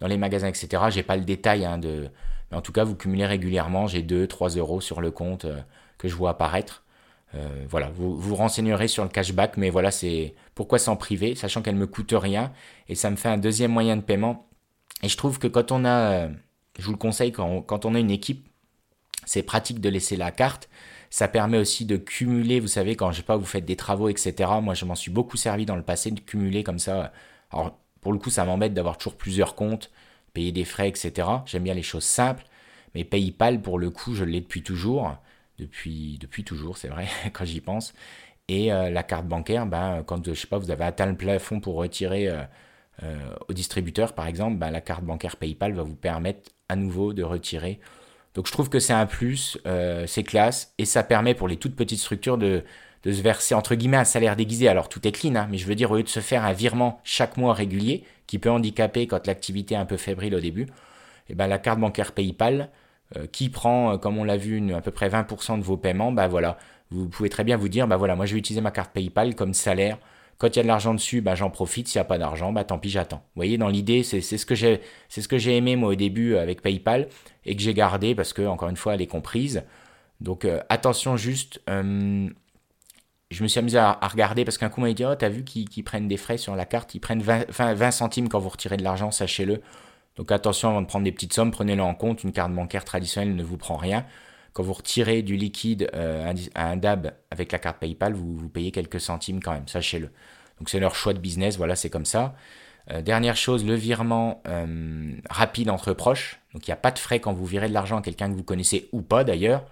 dans les magasins, etc., j'ai pas le détail hein, de. Mais en tout cas, vous cumulez régulièrement. J'ai 2-3 euros sur le compte que je vois apparaître. Euh, voilà, vous vous renseignerez sur le cashback, mais voilà, c'est pourquoi s'en priver, sachant qu'elle me coûte rien et ça me fait un deuxième moyen de paiement. Et je trouve que quand on a, euh, je vous le conseille, quand on, a une équipe, c'est pratique de laisser la carte. Ça permet aussi de cumuler, vous savez, quand je sais pas, vous faites des travaux, etc. Moi, je m'en suis beaucoup servi dans le passé de cumuler comme ça. Alors, pour le coup, ça m'embête d'avoir toujours plusieurs comptes, payer des frais, etc. J'aime bien les choses simples. Mais PayPal, pour le coup, je l'ai depuis toujours depuis, depuis toujours, c'est vrai, [LAUGHS] quand j'y pense. Et euh, la carte bancaire, ben, quand je sais pas, vous avez atteint le plafond pour retirer euh, euh, au distributeur, par exemple, ben, la carte bancaire PayPal va vous permettre à nouveau de retirer. Donc je trouve que c'est un plus, c'est classe, et ça permet pour les toutes petites structures de, de se verser entre guillemets un salaire déguisé. Alors tout est clean, hein, mais je veux dire, au lieu de se faire un virement chaque mois régulier, qui peut handicaper quand l'activité est un peu fébrile au début, et ben, la carte bancaire PayPal, euh, qui prend, euh, comme on l'a vu, à peu près 20% de vos paiements, bah voilà, vous pouvez très bien vous dire, bah voilà, moi je vais utiliser ma carte PayPal comme salaire. Quand il y a de l'argent dessus, bah j'en profite. S'il n'y a pas d'argent, bah tant pis, j'attends. Vous voyez, dans l'idée, c'est ce que j'ai, c'est ce que j'ai aimé moi au début avec PayPal et que j'ai gardé parce que encore une fois, elle est comprise. Donc euh, attention juste. je me suis amusé à, regarder parce qu'un coup m'a dit, oh, t'as vu qu'ils prennent des frais sur la carte, ils prennent 20, 20 centimes quand vous retirez de l'argent, sachez-le. Donc attention avant de prendre des petites sommes, prenez-le en compte. Une carte bancaire traditionnelle ne vous prend rien. Quand vous retirez du liquide euh, à un DAB avec la carte PayPal, vous, payez quelques centimes quand même, sachez-le. Donc c'est leur choix de business, voilà, c'est comme ça. Euh, dernière chose, le virement euh, rapide entre proches. Donc il n'y a pas de frais quand vous virez de l'argent à quelqu'un que vous connaissez ou pas d'ailleurs.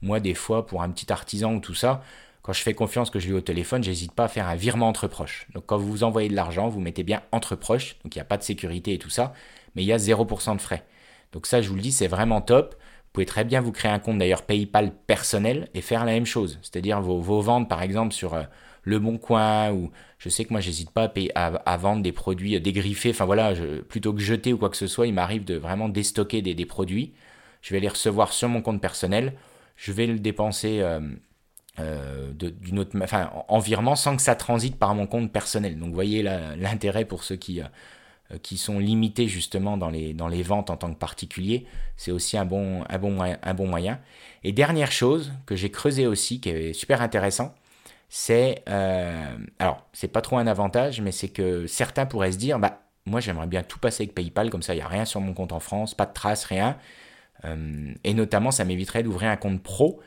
Moi, des fois, pour un petit artisan ou tout ça, quand je fais confiance que je lui au téléphone, j'hésite pas à faire un virement entre proches. Donc quand vous envoyez de l'argent, vous mettez bien entre proches, donc il n'y a pas de sécurité et tout ça mais il y a 0% de frais. Donc ça, je vous le dis, c'est vraiment top. Vous pouvez très bien vous créer un compte d'ailleurs PayPal personnel et faire la même chose. C'est-à-dire vos, ventes, par exemple, sur euh, Le Bon Coin, ou je sais que moi, j'hésite pas à, vendre des produits euh, dégriffés. Enfin voilà, plutôt que jeter ou quoi que ce soit, il m'arrive de vraiment déstocker des, produits. Je vais les recevoir sur mon compte personnel. Je vais le dépenser euh, d'une autre, enfin, en virement sans que ça transite par mon compte personnel. Donc, vous voyez l'intérêt pour ceux qui qui sont limités justement dans les, dans les ventes en tant que particulier, c'est aussi un bon, un, bon, un bon moyen. Et dernière chose que j'ai creusé aussi, qui est super intéressant, c'est euh, alors c'est pas trop un avantage, mais c'est que certains pourraient se dire bah moi j'aimerais bien tout passer avec PayPal comme ça il y a rien sur mon compte en France, pas de traces, rien, euh, et notamment ça m'éviterait d'ouvrir un compte pro.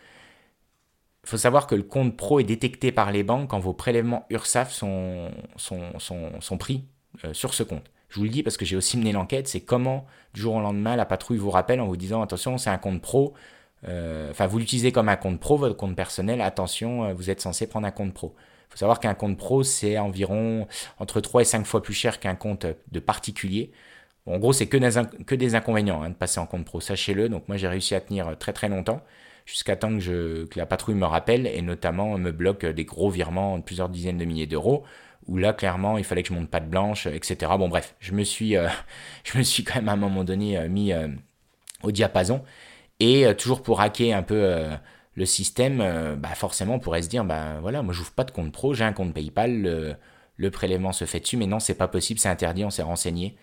Il faut savoir que le compte pro est détecté par les banques quand vos prélèvements URSAF sont, sont, sont, pris euh, sur ce compte. Je vous le dis parce que j'ai aussi mené l'enquête, c'est comment du jour au lendemain la patrouille vous rappelle en vous disant attention c'est un compte pro, euh, enfin, vous l'utilisez comme un compte pro, votre compte personnel, attention, euh, vous êtes censé prendre un compte pro. Il faut savoir qu'un compte pro, c'est environ entre 3 et 5 fois plus cher qu'un compte de particulier. en gros, c'est que, des inconvénients hein, de passer en compte pro, sachez-le. Donc moi, j'ai réussi à tenir très très longtemps, jusqu'à temps que la patrouille me rappelle, et notamment me bloque des gros virements de plusieurs dizaines de milliers d'euros, où là, clairement, il fallait que je monte pas de blanche, etc. Bon, bref, je me suis, euh, [LAUGHS] je me suis quand même à un moment donné mis au diapason. Et euh, toujours pour hacker un peu euh, le système, euh, bah forcément on pourrait se dire, bah voilà, moi j'ouvre pas de compte pro, j'ai un compte PayPal, le, prélèvement se fait dessus, mais non, c'est pas possible, c'est interdit, on s'est renseigné.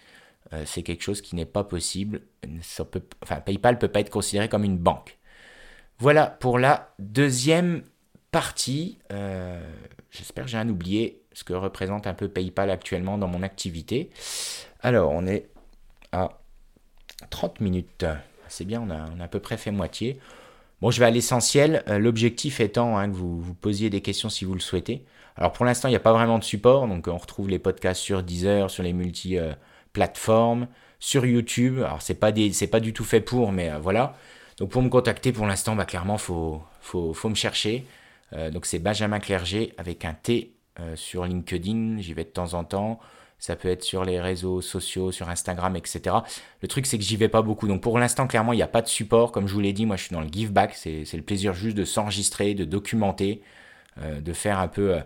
c'est quelque chose qui n'est pas possible. Ça peut, enfin, PayPal peut pas être considéré comme une banque. Voilà pour la deuxième partie. J'espère que j'ai un oublié ce que représente un peu PayPal actuellement dans mon activité. Alors, on est à 30 minutes c'est bien, on a, à peu près fait moitié. Bon, je vais à l'essentiel, euh, l'objectif étant hein, que vous, vous posiez des questions si vous le souhaitez. Alors pour l'instant, il n'y a pas vraiment de support, donc on retrouve les podcasts sur Deezer, sur les multi-plateformes, sur YouTube. Alors c'est pas, pas du tout fait pour, mais euh, voilà. Donc pour me contacter, pour l'instant, bah, clairement, il faut, faut, me chercher. Euh, donc c'est Benjamin Clerget avec un T sur LinkedIn, j'y vais de temps en temps ça peut être sur les réseaux sociaux, sur Instagram, etc. Le truc, c'est que j'y vais pas beaucoup. Donc pour l'instant, clairement, il n'y a pas de support. Comme je vous l'ai dit, moi, je suis dans le give back. C'est le plaisir juste de s'enregistrer, de documenter, euh, de faire un peu. Euh,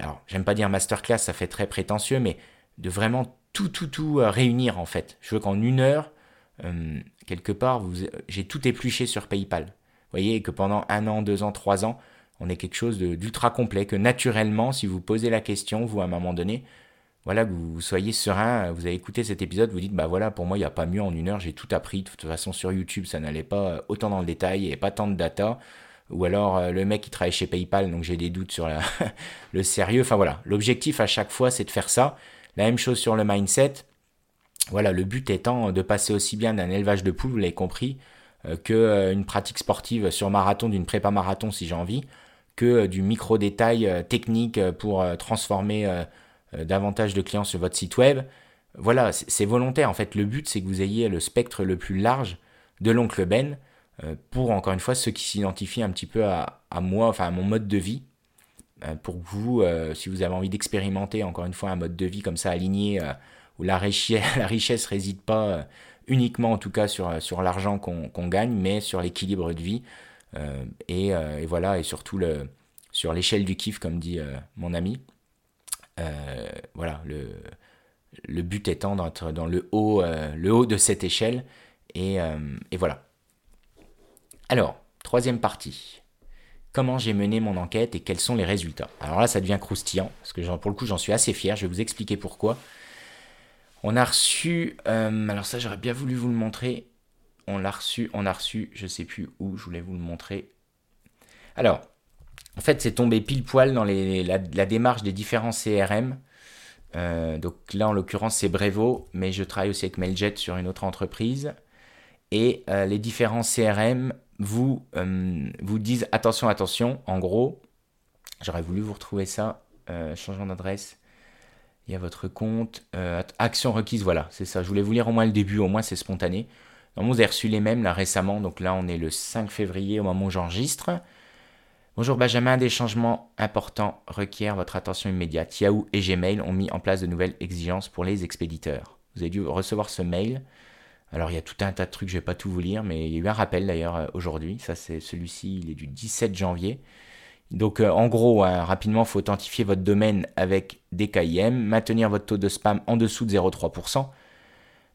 alors, j'aime pas dire masterclass, ça fait très prétentieux, mais de vraiment tout, tout, tout euh, réunir, en fait. Je veux qu'en une heure, quelque part, j'ai tout épluché sur PayPal. Vous voyez, que pendant un an, deux ans, trois ans, on est quelque chose d'ultra complet, que naturellement, si vous posez la question, vous, à un moment donné, voilà, que vous soyez serein, vous avez écouté cet épisode, vous dites, bah voilà, pour moi, il n'y a pas mieux en une heure, j'ai tout appris. De toute façon, sur YouTube, ça n'allait pas euh, autant dans le détail, il n'y avait pas tant de data. Ou alors, euh, le mec qui travaille chez PayPal, donc j'ai des doutes sur [LAUGHS] le sérieux. Enfin voilà, l'objectif à chaque fois, c'est de faire ça. La même chose sur le mindset. Voilà, le but étant de passer aussi bien d'un élevage de poules, vous l'avez compris, euh, que une pratique sportive sur marathon, d'une prépa marathon si j'ai envie, que du micro détail technique pour transformer euh, davantage de clients sur votre site web. Voilà, c'est volontaire. En fait, le but, c'est que vous ayez le spectre le plus large de l'oncle Ben euh, pour, encore une fois, ceux qui s'identifient un petit peu à, moi, enfin à mon mode de vie. Euh, pour vous, si vous avez envie d'expérimenter, encore une fois, un mode de vie comme ça aligné, où la, richesse, [LAUGHS] la richesse réside pas uniquement, en tout cas, sur l'argent qu'on gagne, mais sur l'équilibre de vie. Et, et, voilà, et surtout sur l'échelle du kiff, comme dit mon ami. Euh, voilà, le, but étant d'être dans le haut, euh, le haut de cette échelle. Euh, et, voilà. Alors, troisième partie. Comment j'ai mené mon enquête et quels sont les résultats? Alors là, ça devient croustillant, parce que pour le coup, j'en suis assez fier. Je vais vous expliquer pourquoi. On a reçu, alors ça, j'aurais bien voulu vous le montrer. On l'a reçu, on a reçu, je sais plus où, je voulais vous le montrer. Alors, en fait, c'est tombé pile poil dans la, démarche des différents CRM. Euh, donc là, en l'occurrence, c'est Brevo, mais je travaille aussi avec Mailjet sur une autre entreprise. Et euh, les différents CRM vous, euh, vous disent attention, attention. En gros, j'aurais voulu vous retrouver ça. changement d'adresse. Il y a votre compte. action requise, voilà, c'est ça. Je voulais vous lire au moins le début, au moins c'est spontané. Vous avez reçu les mêmes là récemment. Donc là, on est le 5 février au moment où j'enregistre. Bonjour Benjamin, des changements importants requièrent votre attention immédiate. Yahoo et Gmail ont mis en place de nouvelles exigences pour les expéditeurs. Vous avez dû recevoir ce mail. Alors il y a tout un tas de trucs, je ne vais pas tout vous lire, mais il y a eu un rappel d'ailleurs euh, aujourd'hui. Ça c'est celui-ci, il est du 17 janvier. Donc euh, en gros, hein, rapidement, il faut authentifier votre domaine avec DKIM, maintenir votre taux de spam en dessous de 0,3%.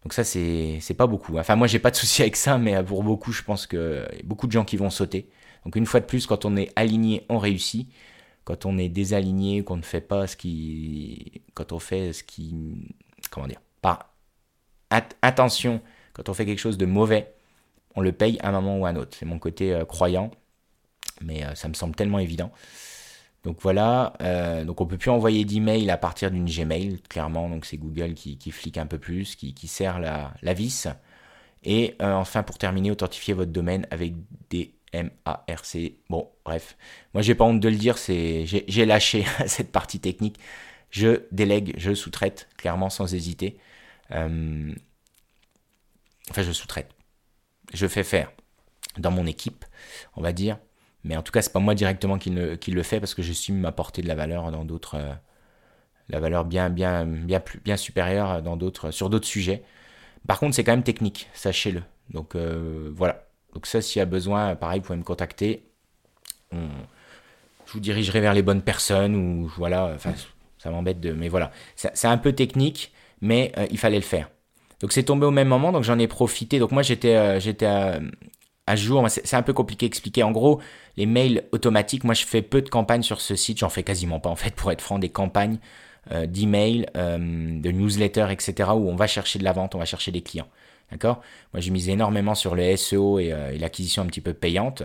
Donc ça c'est pas beaucoup. Enfin moi j'ai pas de souci avec ça, mais pour beaucoup je pense qu'il y a beaucoup de gens qui vont sauter. Donc une fois de plus, quand on est aligné, on réussit. Quand on est désaligné, qu'on ne fait pas ce qui, quand on fait ce qui, comment dire, par attention, quand on fait quelque chose de mauvais, on le paye à un moment ou à un autre. C'est mon côté euh, croyant, mais ça me semble tellement évident. Donc voilà, euh, donc on peut plus envoyer d'email à partir d'une Gmail, clairement. Donc c'est Google qui, qui, flique un peu plus, qui, qui serre la, la vis. Et euh, enfin, pour terminer, authentifier votre domaine avec des MARC. Bon, bref. Moi, j'ai pas honte de le dire, c'est j'ai lâché [LAUGHS] cette partie technique. Je délègue, je sous-traite, clairement, sans hésiter. Euh, enfin, je sous-traite. Je fais faire dans mon équipe, on va dire. Mais en tout cas, c'est pas moi directement qui le, fait parce que j'estime m'apporter de la valeur dans d'autres. Euh, la valeur bien, bien, bien, plus, bien supérieure dans sur d'autres sujets. Par contre, c'est quand même technique, sachez-le. Donc euh, voilà. Donc ça, s'il y a besoin, pareil, vous pouvez me contacter. je vous dirigerai vers les bonnes personnes ou voilà. Enfin, ça m'embête de. Mais voilà. C'est un peu technique, mais euh, il fallait le faire. Donc c'est tombé au même moment, donc j'en ai profité. Donc moi j'étais j'étais à jour. C'est un peu compliqué à expliquer. En gros, les mails automatiques, moi je fais peu de campagnes sur ce site, j'en fais quasiment pas en fait, pour être franc, des campagnes euh, d'emails, euh, de newsletters, etc. où on va chercher de la vente, on va chercher des clients. D'accord? Moi j'ai mis énormément sur le SEO euh, et, l'acquisition un petit peu payante.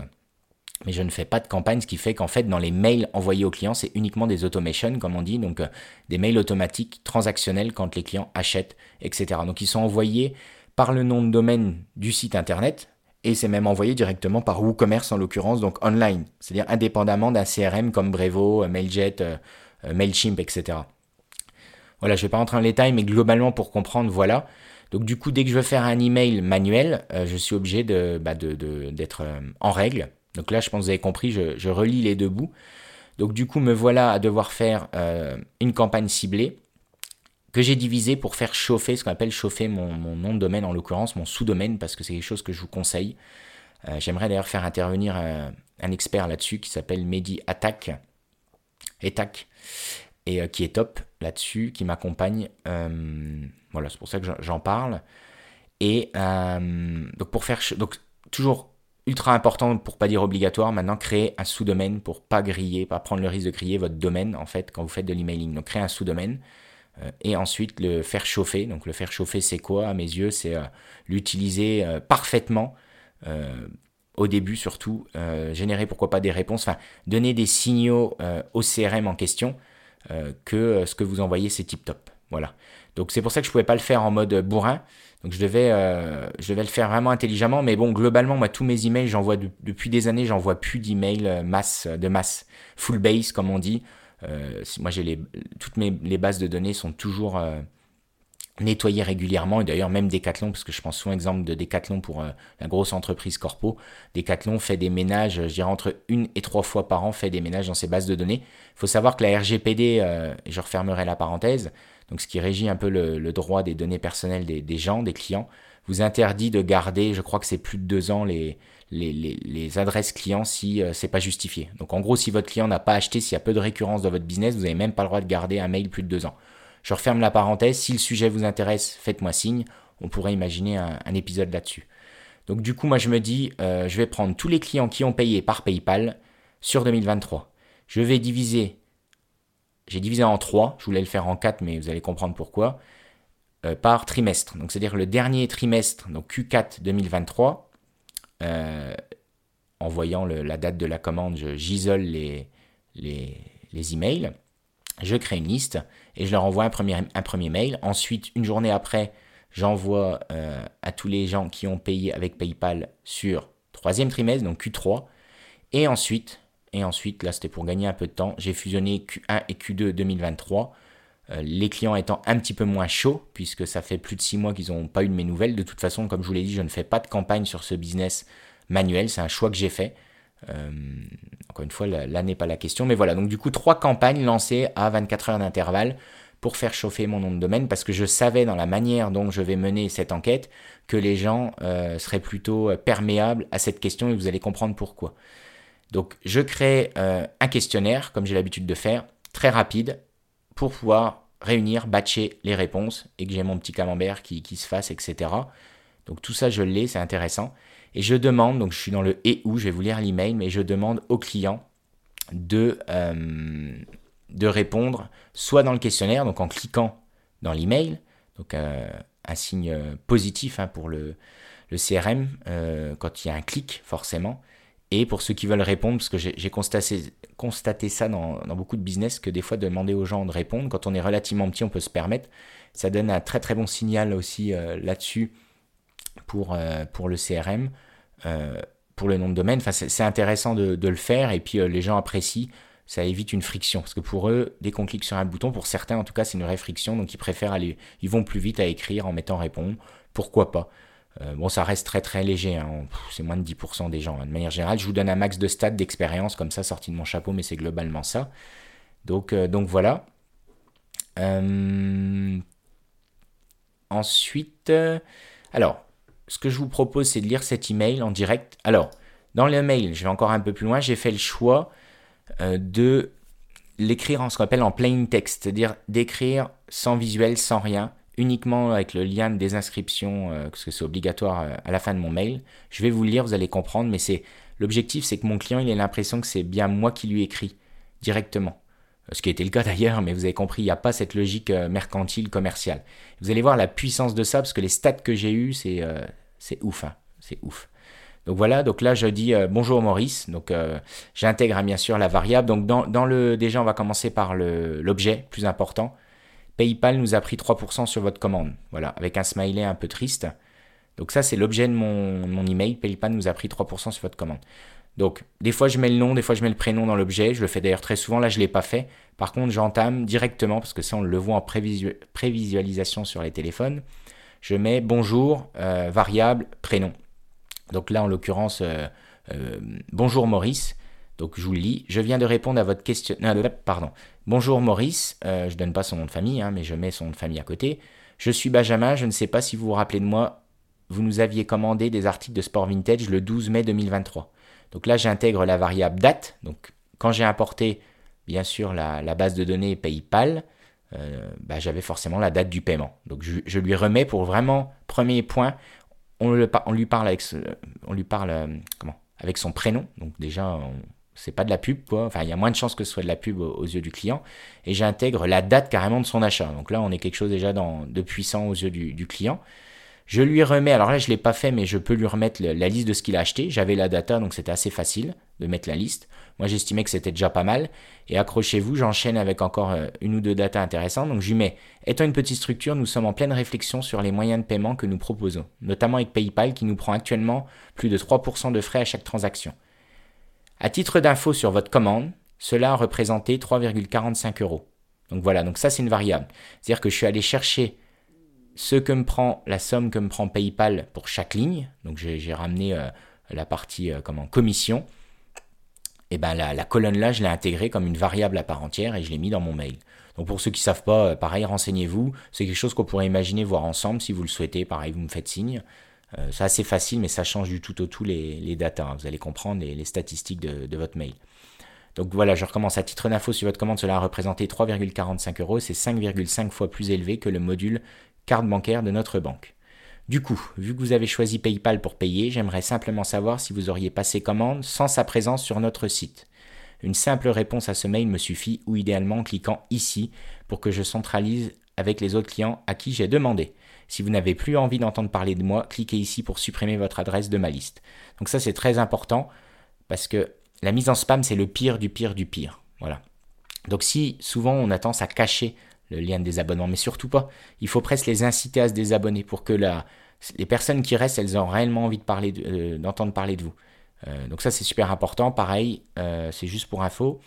Mais je ne fais pas de campagne, ce qui fait qu'en fait, dans les mails envoyés aux clients, c'est uniquement des automations, comme on dit, donc des mails automatiques transactionnels quand les clients achètent, etc. Donc ils sont envoyés par le nom de domaine du site internet, et c'est même envoyé directement par WooCommerce en l'occurrence, donc online, c'est-à-dire indépendamment d'un CRM comme Brevo, euh, Mailjet, euh, euh, Mailchimp, etc. Voilà, je ne vais pas rentrer dans les détails, mais globalement pour comprendre, voilà. Donc du coup, dès que je veux faire un email manuel, je suis obligé de, bah, d'être en règle. Donc là, je pense que vous avez compris, je, relis les deux bouts. Donc du coup, me voilà à devoir faire une campagne ciblée que j'ai divisé pour faire chauffer, ce qu'on appelle chauffer mon, nom de domaine, en l'occurrence mon sous-domaine, parce que c'est quelque chose que je vous conseille. Euh, j'aimerais d'ailleurs faire intervenir euh, un, expert là-dessus qui s'appelle Mehdi Attack, et euh, qui est top là-dessus, qui m'accompagne. voilà, c'est pour ça que j'en parle. Et donc pour faire donc toujours ultra important pour pas dire obligatoire maintenant créer un sous-domaine pour pas griller, pas prendre le risque de griller votre domaine en fait quand vous faites de l'emailing. Donc créer un sous-domaine. Euh, et ensuite le faire chauffer. Donc le faire chauffer, c'est quoi? À mes yeux, c'est euh, l'utiliser euh, parfaitement au début surtout, générer pourquoi pas des réponses, enfin donner des signaux au CRM en question que ce que vous envoyez c'est tip top. Voilà. Donc c'est pour ça que je pouvais pas le faire en mode bourrin. Donc je devais, je devais le faire vraiment intelligemment. Mais bon, globalement, moi tous mes emails, j'envoie depuis des années, j'envoie plus d'emails masse de masse, full base comme on dit. Euh, moi, j'ai toutes mes, les bases de données sont toujours euh, nettoyées régulièrement. Et d'ailleurs, même Decathlon, parce que je pense souvent exemple de Decathlon pour euh, la grosse entreprise corpo. Decathlon fait des ménages, je dirais entre une et trois fois par an, fait des ménages dans ses bases de données. Il faut savoir que la RGPD, et je refermerai la parenthèse, donc ce qui régit un peu le, droit des données personnelles des gens, des clients, vous interdit de garder, je crois que c'est plus de deux ans, les, les, adresses clients si euh, c'est pas justifié. Donc en gros, si votre client n'a pas acheté, s'il y a peu de récurrence dans votre business, vous n'avez même pas le droit de garder un mail plus de deux ans. Je referme la parenthèse. Si le sujet vous intéresse, faites-moi signe. On pourrait imaginer un, épisode là-dessus. Donc du coup, moi je me dis, euh, je vais prendre tous les clients qui ont payé par PayPal sur 2023. Je vais diviser, j'ai divisé en trois, je voulais le faire en quatre, mais vous allez comprendre pourquoi, euh, par trimestre. Donc c'est-à-dire le dernier trimestre, donc Q4 2023, euh, en voyant la date de la commande, j'isole les, les, les, emails, je crée une liste et je leur envoie un premier, un premier mail. Ensuite, une journée après, j'envoie euh, à tous les gens qui ont payé avec PayPal sur troisième trimestre, donc Q3. Et ensuite, et ensuite là c'était pour gagner un peu de temps, j'ai fusionné Q1 et Q2 2023 euh, les clients étant un petit peu moins chauds, puisque ça fait plus de six mois qu'ils n'ont pas eu de mes nouvelles. De toute façon, comme je vous l'ai dit, je ne fais pas de campagne sur ce business manuel, c'est un choix que j'ai fait. Euh, encore une fois, là, n'est pas la question. Mais voilà, donc du coup, trois campagnes lancées à 24 heures d'intervalle pour faire chauffer mon nom de domaine, parce que je savais dans la manière dont je vais mener cette enquête que les gens euh, seraient plutôt perméables à cette question et vous allez comprendre pourquoi. Donc je crée un questionnaire, comme j'ai l'habitude de faire, très rapide, pour pouvoir réunir, batcher les réponses et que j'ai mon petit camembert qui, se fasse, etc. Donc tout ça, je l'ai, c'est intéressant. Et je demande, donc je suis dans le et où, je vais vous lire l'email, mais je demande au client de, euh, de répondre soit dans le questionnaire, donc en cliquant dans l'email, Donc un signe positif hein, pour le, le CRM quand il y a un clic forcément. Et pour ceux qui veulent répondre, parce que j'ai constaté, ça dans, dans, beaucoup de business, que des fois demander aux gens de répondre, quand on est relativement petit, on peut se permettre. Ça donne un très très bon signal aussi là-dessus pour, pour le CRM pour le nom de domaine. Enfin, c'est intéressant de, le faire et puis euh, les gens apprécient. Ça évite une friction parce que pour eux, dès qu'on clique sur un bouton, pour certains en tout cas, c'est une vraie friction. Donc ils préfèrent aller, ils vont plus vite à écrire en mettant répondre. Pourquoi pas? Euh, Bon, ça reste très très léger. Hein. C'est moins de 10% des gens. Hein. De manière générale, je vous donne un max de stats d'expérience comme ça sorti de mon chapeau, mais c'est globalement ça. Donc, euh, donc voilà. Ensuite, alors ce que je vous propose, c'est de lire cet email en direct. Alors, dans le mail, je vais encore un peu plus loin, j'ai fait le choix euh, de l'écrire en ce qu'on appelle en plain text, c'est-à-dire d'écrire sans visuel, sans rien, uniquement avec le lien des inscriptions, euh, parce que c'est obligatoire euh, à la fin de mon mail. Je vais vous le lire, vous allez comprendre, mais c'est l'objectif, c'est que mon client ait l'impression que c'est bien moi qui lui écris directement. Ce qui été le cas [LAUGHS] d'ailleurs, mais vous avez compris, il n'y a pas cette logique mercantile, commerciale. Vous allez voir la puissance de ça, parce que les stats que j'ai eus, c'est c'est ouf, hein, c'est ouf. Donc voilà, donc là je dis euh, bonjour Maurice, donc euh, j'intègre hein, bien sûr la variable. Donc dans, le déjà on va commencer par l'objet plus important. PayPal nous a pris 3% sur votre commande, voilà, avec un smiley un peu triste. Donc ça c'est l'objet de mon, mon email, PayPal nous a pris 3% sur votre commande. Donc des fois je mets le nom, des fois je mets le prénom dans l'objet, je le fais d'ailleurs très souvent, là je ne l'ai pas fait. Par contre j'entame directement, parce que ça on le voit en prévisualisation sur les téléphones, je mets bonjour, euh, variable, prénom. Donc là, en l'occurrence, euh, euh, bonjour Maurice. Donc je vous le lis. Je viens de répondre à votre question. pardon. Bonjour Maurice. je ne donne pas son nom de famille, hein, mais je mets son nom de famille à côté. Je suis Benjamin. Je ne sais pas si vous vous rappelez de moi. Vous nous aviez commandé des articles de sport vintage le 12 mai 2023. Donc là, j'intègre la variable date. Donc quand j'ai importé, bien sûr, la, base de données PayPal, euh, bah, j'avais forcément la date du paiement. Donc je, lui remets pour vraiment, premier point, on, lui parle euh, avec son prénom. Donc déjà, c'est pas de la pub, quoi. Enfin, il y a moins de chances que ce soit de la pub aux, yeux du client. Et j'intègre la date carrément de son achat. Donc là, on est quelque chose déjà dans, de puissant aux yeux du, client. Je lui remets, alors là je ne l'ai pas fait, mais je peux lui remettre la liste de ce qu'il a acheté. J'avais la data, donc c'était assez facile de mettre la liste. Moi j'estimais que c'était déjà pas mal. Et accrochez-vous, j'enchaîne avec encore euh, une ou deux datas intéressantes. Donc je lui mets, étant une petite structure, nous sommes en pleine réflexion sur les moyens de paiement que nous proposons, notamment avec PayPal qui nous prend actuellement plus de 3% de frais à chaque transaction. À titre d'info sur votre commande, cela a représenté 3,45 euros. Donc voilà, donc ça c'est une variable. C'est-à-dire que je suis allé chercher ce que me prend la somme que me prend PayPal pour chaque ligne. Donc j'ai ramené euh, la partie euh, commission. Et ben la, colonne là, je l'ai intégrée comme une variable à part entière et je l'ai mis dans mon mail. Donc pour ceux qui savent pas, euh, pareil, renseignez-vous. C'est quelque chose qu'on pourrait imaginer voir ensemble si vous le souhaitez. Pareil, vous me faites signe. C'est assez facile, mais ça change du tout au tout les, les datas. Hein. Vous allez comprendre les, statistiques de, de, votre mail. Donc voilà, je recommence à titre d'info sur votre commande, cela a représenté 3,45 euros, c'est 5,5 fois plus élevé que le module carte bancaire de notre banque. Du coup, vu que vous avez choisi PayPal pour payer, j'aimerais simplement savoir si vous auriez passé commande sans sa présence sur notre site. Une simple réponse à ce mail me suffit ou idéalement en cliquant ici pour que je centralise avec les autres clients à qui j'ai demandé. Si vous n'avez plus envie d'entendre parler de moi, cliquez ici pour supprimer votre adresse de ma liste. Donc ça c'est très important parce que la mise en spam c'est le pire du pire du pire. Voilà. Donc si souvent on a tendance à cacher le lien des abonnements, mais surtout pas. Il faut presque les inciter à se désabonner pour que les personnes qui restent, elles ont réellement envie de parler, euh, d'entendre parler de vous. Euh, donc ça, c'est super important. Pareil, euh, c'est juste pour info.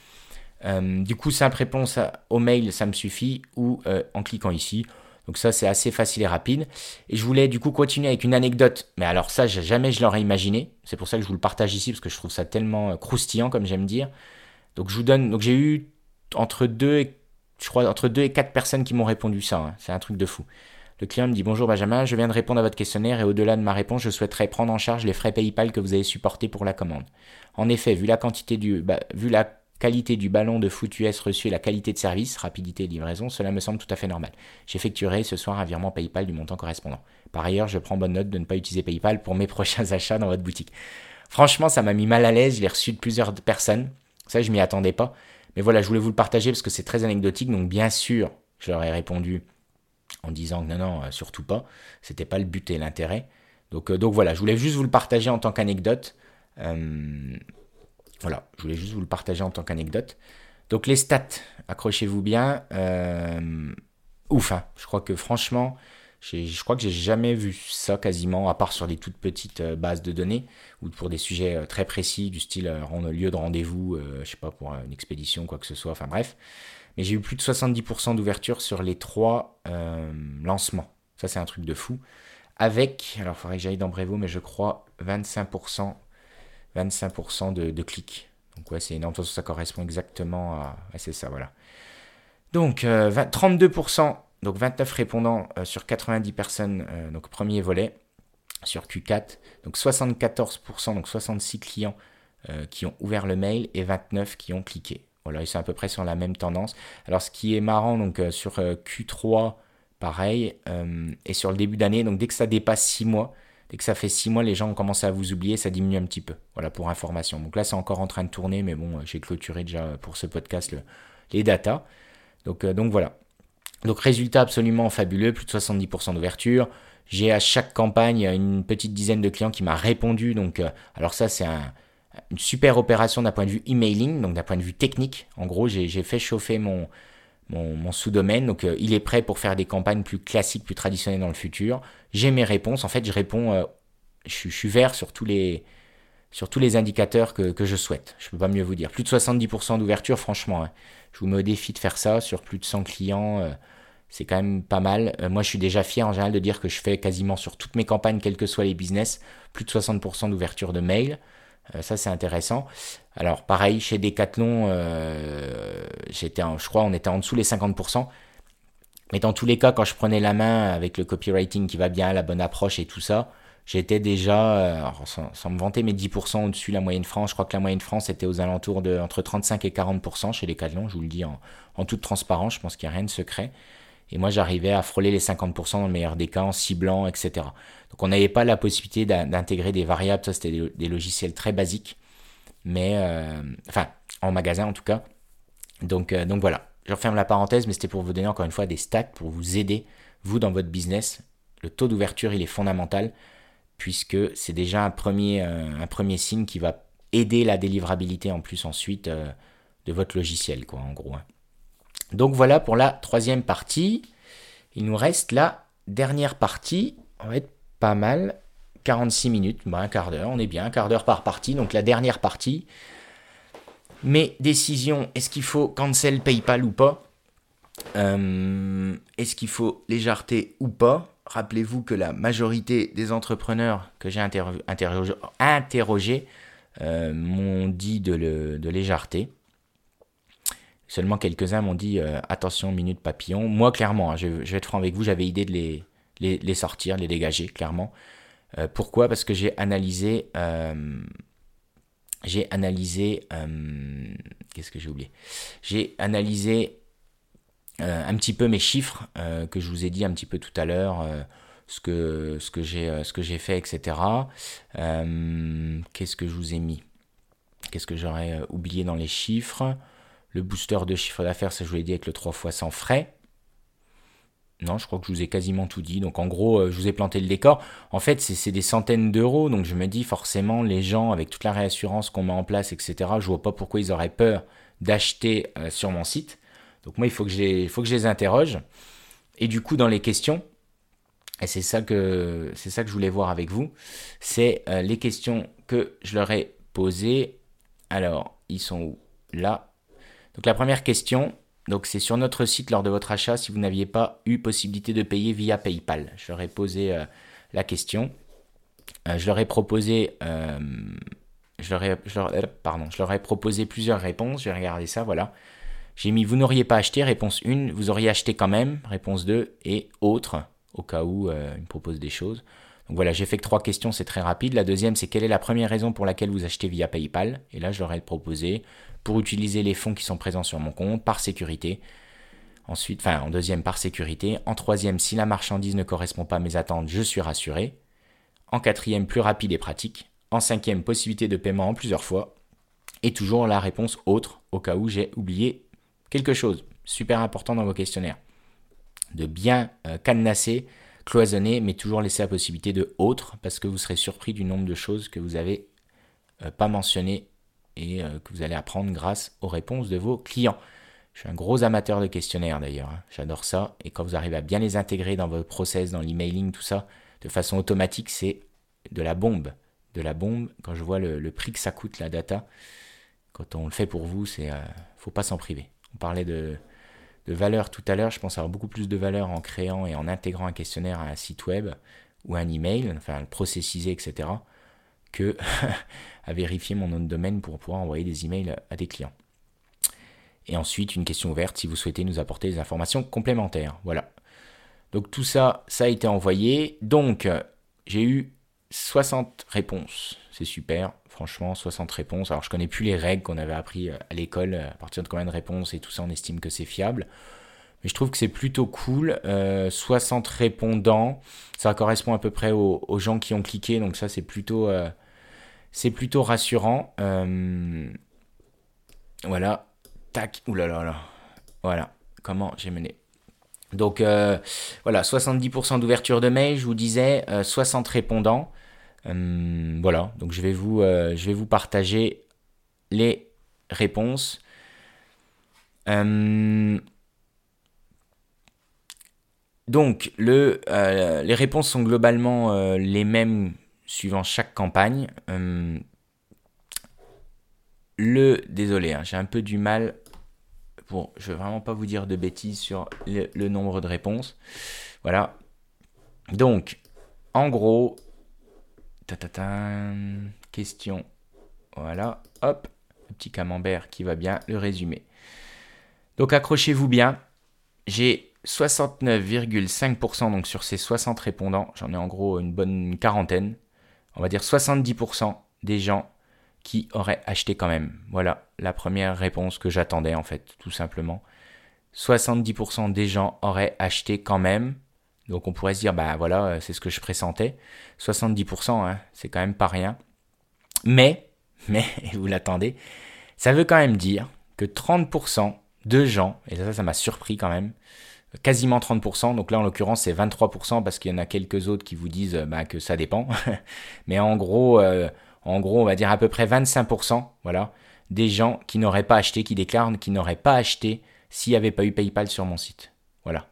du coup, simple réponse au mail, ça me suffit, ou en cliquant ici. Donc ça, c'est assez facile et rapide. Et je voulais du coup continuer avec une anecdote. Mais alors ça, jamais je l'aurais imaginé. C'est pour ça que je vous le partage ici, parce que je trouve ça tellement croustillant, comme j'aime dire. Donc je vous donne. Donc j'ai eu entre deux et je quatre personnes qui m'ont répondu ça. Hein. C'est un truc de fou. Le client me dit Bonjour Benjamin, je viens de répondre à votre questionnaire et au-delà de ma réponse, je souhaiterais prendre en charge les frais PayPal que vous avez supportés pour la commande. En effet, vu la, quantité du, vu la qualité du ballon de foot US reçu et la qualité de service, rapidité et livraison, cela me semble tout à fait normal. J'effectuerai ce soir un virement PayPal du montant correspondant. Par ailleurs, je prends bonne note de ne pas utiliser PayPal pour mes [LAUGHS] prochains achats dans votre boutique. Franchement, ça m'a mis mal à l'aise, je l'ai reçu de plusieurs personnes. Ça, je m'y attendais pas. Mais voilà, je voulais vous le partager parce que c'est très anecdotique. Donc bien sûr, je leur ai répondu en disant que non, non, surtout pas. C'était pas le but et l'intérêt. Donc, donc voilà, je voulais juste vous le partager en tant qu'anecdote. Voilà, je voulais juste vous le partager en tant qu'anecdote. Donc les stats, accrochez-vous bien. ouf, hein. je crois que franchement, je crois que j'ai jamais vu ça quasiment, à part sur des toutes petites euh, bases de données ou pour des sujets euh, très précis du style euh, lieu de rendez-vous, je sais pas pour une expédition quoi que ce soit. Enfin bref, mais j'ai eu plus de 70% d'ouverture sur les trois lancements. Ça c'est un truc de fou. Avec, alors il faudrait que j'aille dans Brevo, mais je crois 25%, 25% de, clics. Donc ouais, c'est énorme, ça correspond exactement à... c'est ça, voilà. Donc 32% donc 29 répondants euh, sur 90 personnes, euh, donc premier volet sur Q4. Donc 74%, donc 66 clients euh, qui ont ouvert le mail et 29 qui ont cliqué. Voilà, ils sont à peu près sur la même tendance. Alors ce qui est marrant, donc sur Q3, pareil, et sur le début d'année, donc dès que ça dépasse 6 mois, dès que ça fait 6 mois, les gens ont commencé à vous oublier, ça diminue un petit peu. Voilà pour information. Donc là, c'est encore en train de tourner, mais bon, j'ai clôturé déjà pour ce podcast les datas. Donc, donc voilà. Donc résultat absolument fabuleux, plus de 70% d'ouverture. J'ai à chaque campagne une petite dizaine de clients qui m'a répondu. Donc, euh, alors ça, c'est une super opération d'un point de vue emailing, donc d'un point de vue technique. En gros, j'ai fait chauffer mon, mon, sous-domaine. Donc, euh, il est prêt pour faire des campagnes plus classiques, plus traditionnelles dans le futur. J'ai mes réponses. En fait, je réponds, euh, je, suis vert sur tous les, indicateurs que, je souhaite. Je ne peux pas mieux vous dire. Plus de 70% d'ouverture, franchement. Hein. Je vous mets au défi de faire ça sur plus de 100 clients. Euh, c'est quand même pas mal. Moi, je suis déjà fier en général de dire que je fais quasiment sur toutes mes campagnes, quels que soient les business, plus de 60% d'ouverture de mail. Euh, ça, c'est intéressant. Alors, pareil, chez Decathlon, j'étais, je crois, on était en dessous les 50%. Mais dans tous les cas, quand je prenais la main avec le copywriting qui va bien, la bonne approche et tout ça, J'étais déjà, euh, sans, me vanter, mais 10% au-dessus de la moyenne France. Je crois que la moyenne France était aux alentours de entre 35 et 40% chez Decathlon, je vous le dis en, toute transparence, je pense qu'il n'y a rien de secret. Et moi, j'arrivais à frôler les 50% dans le meilleur des cas, en ciblant, etc. Donc on n'avait pas la possibilité d'intégrer des variables, ça c'était des, logiciels très basiques, mais euh, enfin, en magasin en tout cas. Donc, euh, donc voilà, je referme la parenthèse, mais c'était pour vous donner encore une fois des stats, pour vous aider, vous, dans votre business. Le taux d'ouverture, il est fondamental puisque c'est déjà un premier, euh, un premier signe qui va aider la délivrabilité en plus ensuite de votre logiciel, quoi, en gros. Hein. Donc voilà pour la troisième partie. Il nous reste la dernière partie. On va être pas mal. 46 minutes, bah, un quart d'heure, on est bien, un quart d'heure par partie. Donc la dernière partie. Mes décisions, est-ce qu'il faut cancel PayPal ou pas? Euh, Est-ce qu'il faut légèreté ou pas? Rappelez-vous que la majorité des entrepreneurs que j'ai interrogés euh, m'ont dit de, légèreté. Seulement quelques-uns m'ont dit euh, attention, minute papillon. Moi, clairement, hein, je, vais être franc avec vous, j'avais idée de les, les, sortir, les dégager, clairement. Euh, pourquoi? Parce que j'ai analysé. j'ai analysé. Qu'est-ce que j'ai oublié? J'ai analysé euh, un petit peu mes chiffres euh, que je vous ai dit un petit peu tout à l'heure, euh, ce que, ce que j'ai ce que j'ai fait, etc. Qu'est-ce que je vous ai mis? Qu'est-ce que j'aurais oublié dans les chiffres? Le booster de chiffre d'affaires, ça je vous l'ai dit avec le 3 fois sans frais. Non, je crois que je vous ai quasiment tout dit. Donc en gros, je vous ai planté le décor. En fait, c'est des centaines d'euros. Donc je me dis forcément, les gens, avec toute la réassurance qu'on met en place, etc., je vois pas pourquoi ils auraient peur d'acheter sur mon site. Donc moi, il faut que, faut que je les interroge. Et du coup, dans les questions, et c'est ça que ça que je voulais voir avec vous, c'est euh, les questions que je leur ai posées. Alors, ils sont où? Là. Donc la première question, donc c'est sur notre site lors de votre achat si vous n'aviez pas eu possibilité de payer via PayPal. Je leur ai posé euh, la question. Euh, je leur ai proposé je leur ai, pardon, proposé plusieurs réponses. J'ai regardé ça, voilà. J'ai mis vous n'auriez pas acheté, réponse 1, vous auriez acheté quand même, réponse 2, et autre, au cas où euh, il me propose des choses. Donc voilà, j'ai fait que trois questions, c'est très rapide. La deuxième, c'est quelle est la première raison pour laquelle vous achetez via PayPal? Et là, je leur ai proposé pour utiliser les fonds qui sont présents sur mon compte par sécurité. Ensuite, en deuxième, par sécurité. En troisième, si la marchandise ne correspond pas à mes attentes, je suis rassuré. En quatrième, plus rapide et pratique. En cinquième, possibilité de paiement en plusieurs fois. Et toujours la réponse autre, au cas où j'ai oublié quelque chose. Super important dans vos questionnaires. de bien cadenasser, cloisonner, mais toujours laisser la possibilité de autre, parce que vous serez surpris du nombre de choses que vous n'avez pas mentionnées et que vous allez apprendre grâce aux réponses de vos clients. Je suis un gros amateur de questionnaires d'ailleurs, hein. j'adore ça. Et quand vous arrivez à bien les intégrer dans votre process, dans l'emailing, tout ça, de façon automatique, c'est de la bombe. De la bombe, quand je vois le, prix que ça coûte la data, quand on le fait pour vous, c'est euh, faut pas s'en priver. On parlait de, de valeur tout à l'heure, je pense avoir beaucoup plus de valeur en créant et en intégrant un questionnaire à un site web ou un email, enfin le processiser, etc., que [LAUGHS] à vérifier mon nom de domaine pour pouvoir envoyer des emails à des clients. Et ensuite, une question ouverte si vous souhaitez nous apporter des informations complémentaires. Voilà. Donc tout ça, ça a été envoyé. Donc, j'ai eu 60 réponses. C'est super, franchement, 60 réponses. Alors, je connais plus les règles qu'on avait appris à l'école, à partir de combien de réponses et tout ça, on estime que c'est fiable. Je trouve que c'est plutôt cool. 60 euh, répondants, ça correspond à peu près aux, gens qui ont cliqué, donc ça, c'est plutôt, euh, rassurant. Euh, voilà, Tac, oulala, là, voilà, comment j'ai mené. Donc voilà, 70% d'ouverture de mail, je vous disais, 60 euh, répondants. Voilà, donc je vais, vous, je vais vous partager les réponses. Donc le, les réponses sont globalement les mêmes suivant chaque campagne. Hum, le, désolé, hein, j'ai un peu du mal Bon, je vais vraiment pas vous dire de bêtises sur le, nombre de réponses. Voilà. Donc, en gros, ta, ta, ta question. Voilà, hop, le petit camembert qui va bien, le résumé. Donc accrochez-vous bien. J'ai 69,5% donc sur ces 60 répondants, j'en ai en gros une bonne quarantaine. On va dire 70% des gens qui aurait acheté quand même Voilà la première réponse que j'attendais en fait, tout simplement. 70% des gens auraient acheté quand même. Donc on pourrait se dire, bah voilà, c'est ce que je pressentais. 70%, hein, c'est quand même pas rien. Mais, [LAUGHS] mais, [LAUGHS] vous l'attendez, ça veut quand même dire que 30% de gens, et ça, ça m'a surpris quand même, quasiment 30%, donc là en l'occurrence c'est 23% parce qu'il y en a quelques autres qui vous disent bah, que ça dépend. [LAUGHS] Mais en gros, euh, en gros, on va dire à peu près 25%, voilà, des gens qui n'auraient pas acheté, qui déclarent qu'ils n'auraient pas acheté s'il n'y avait pas eu PayPal sur mon site. Voilà.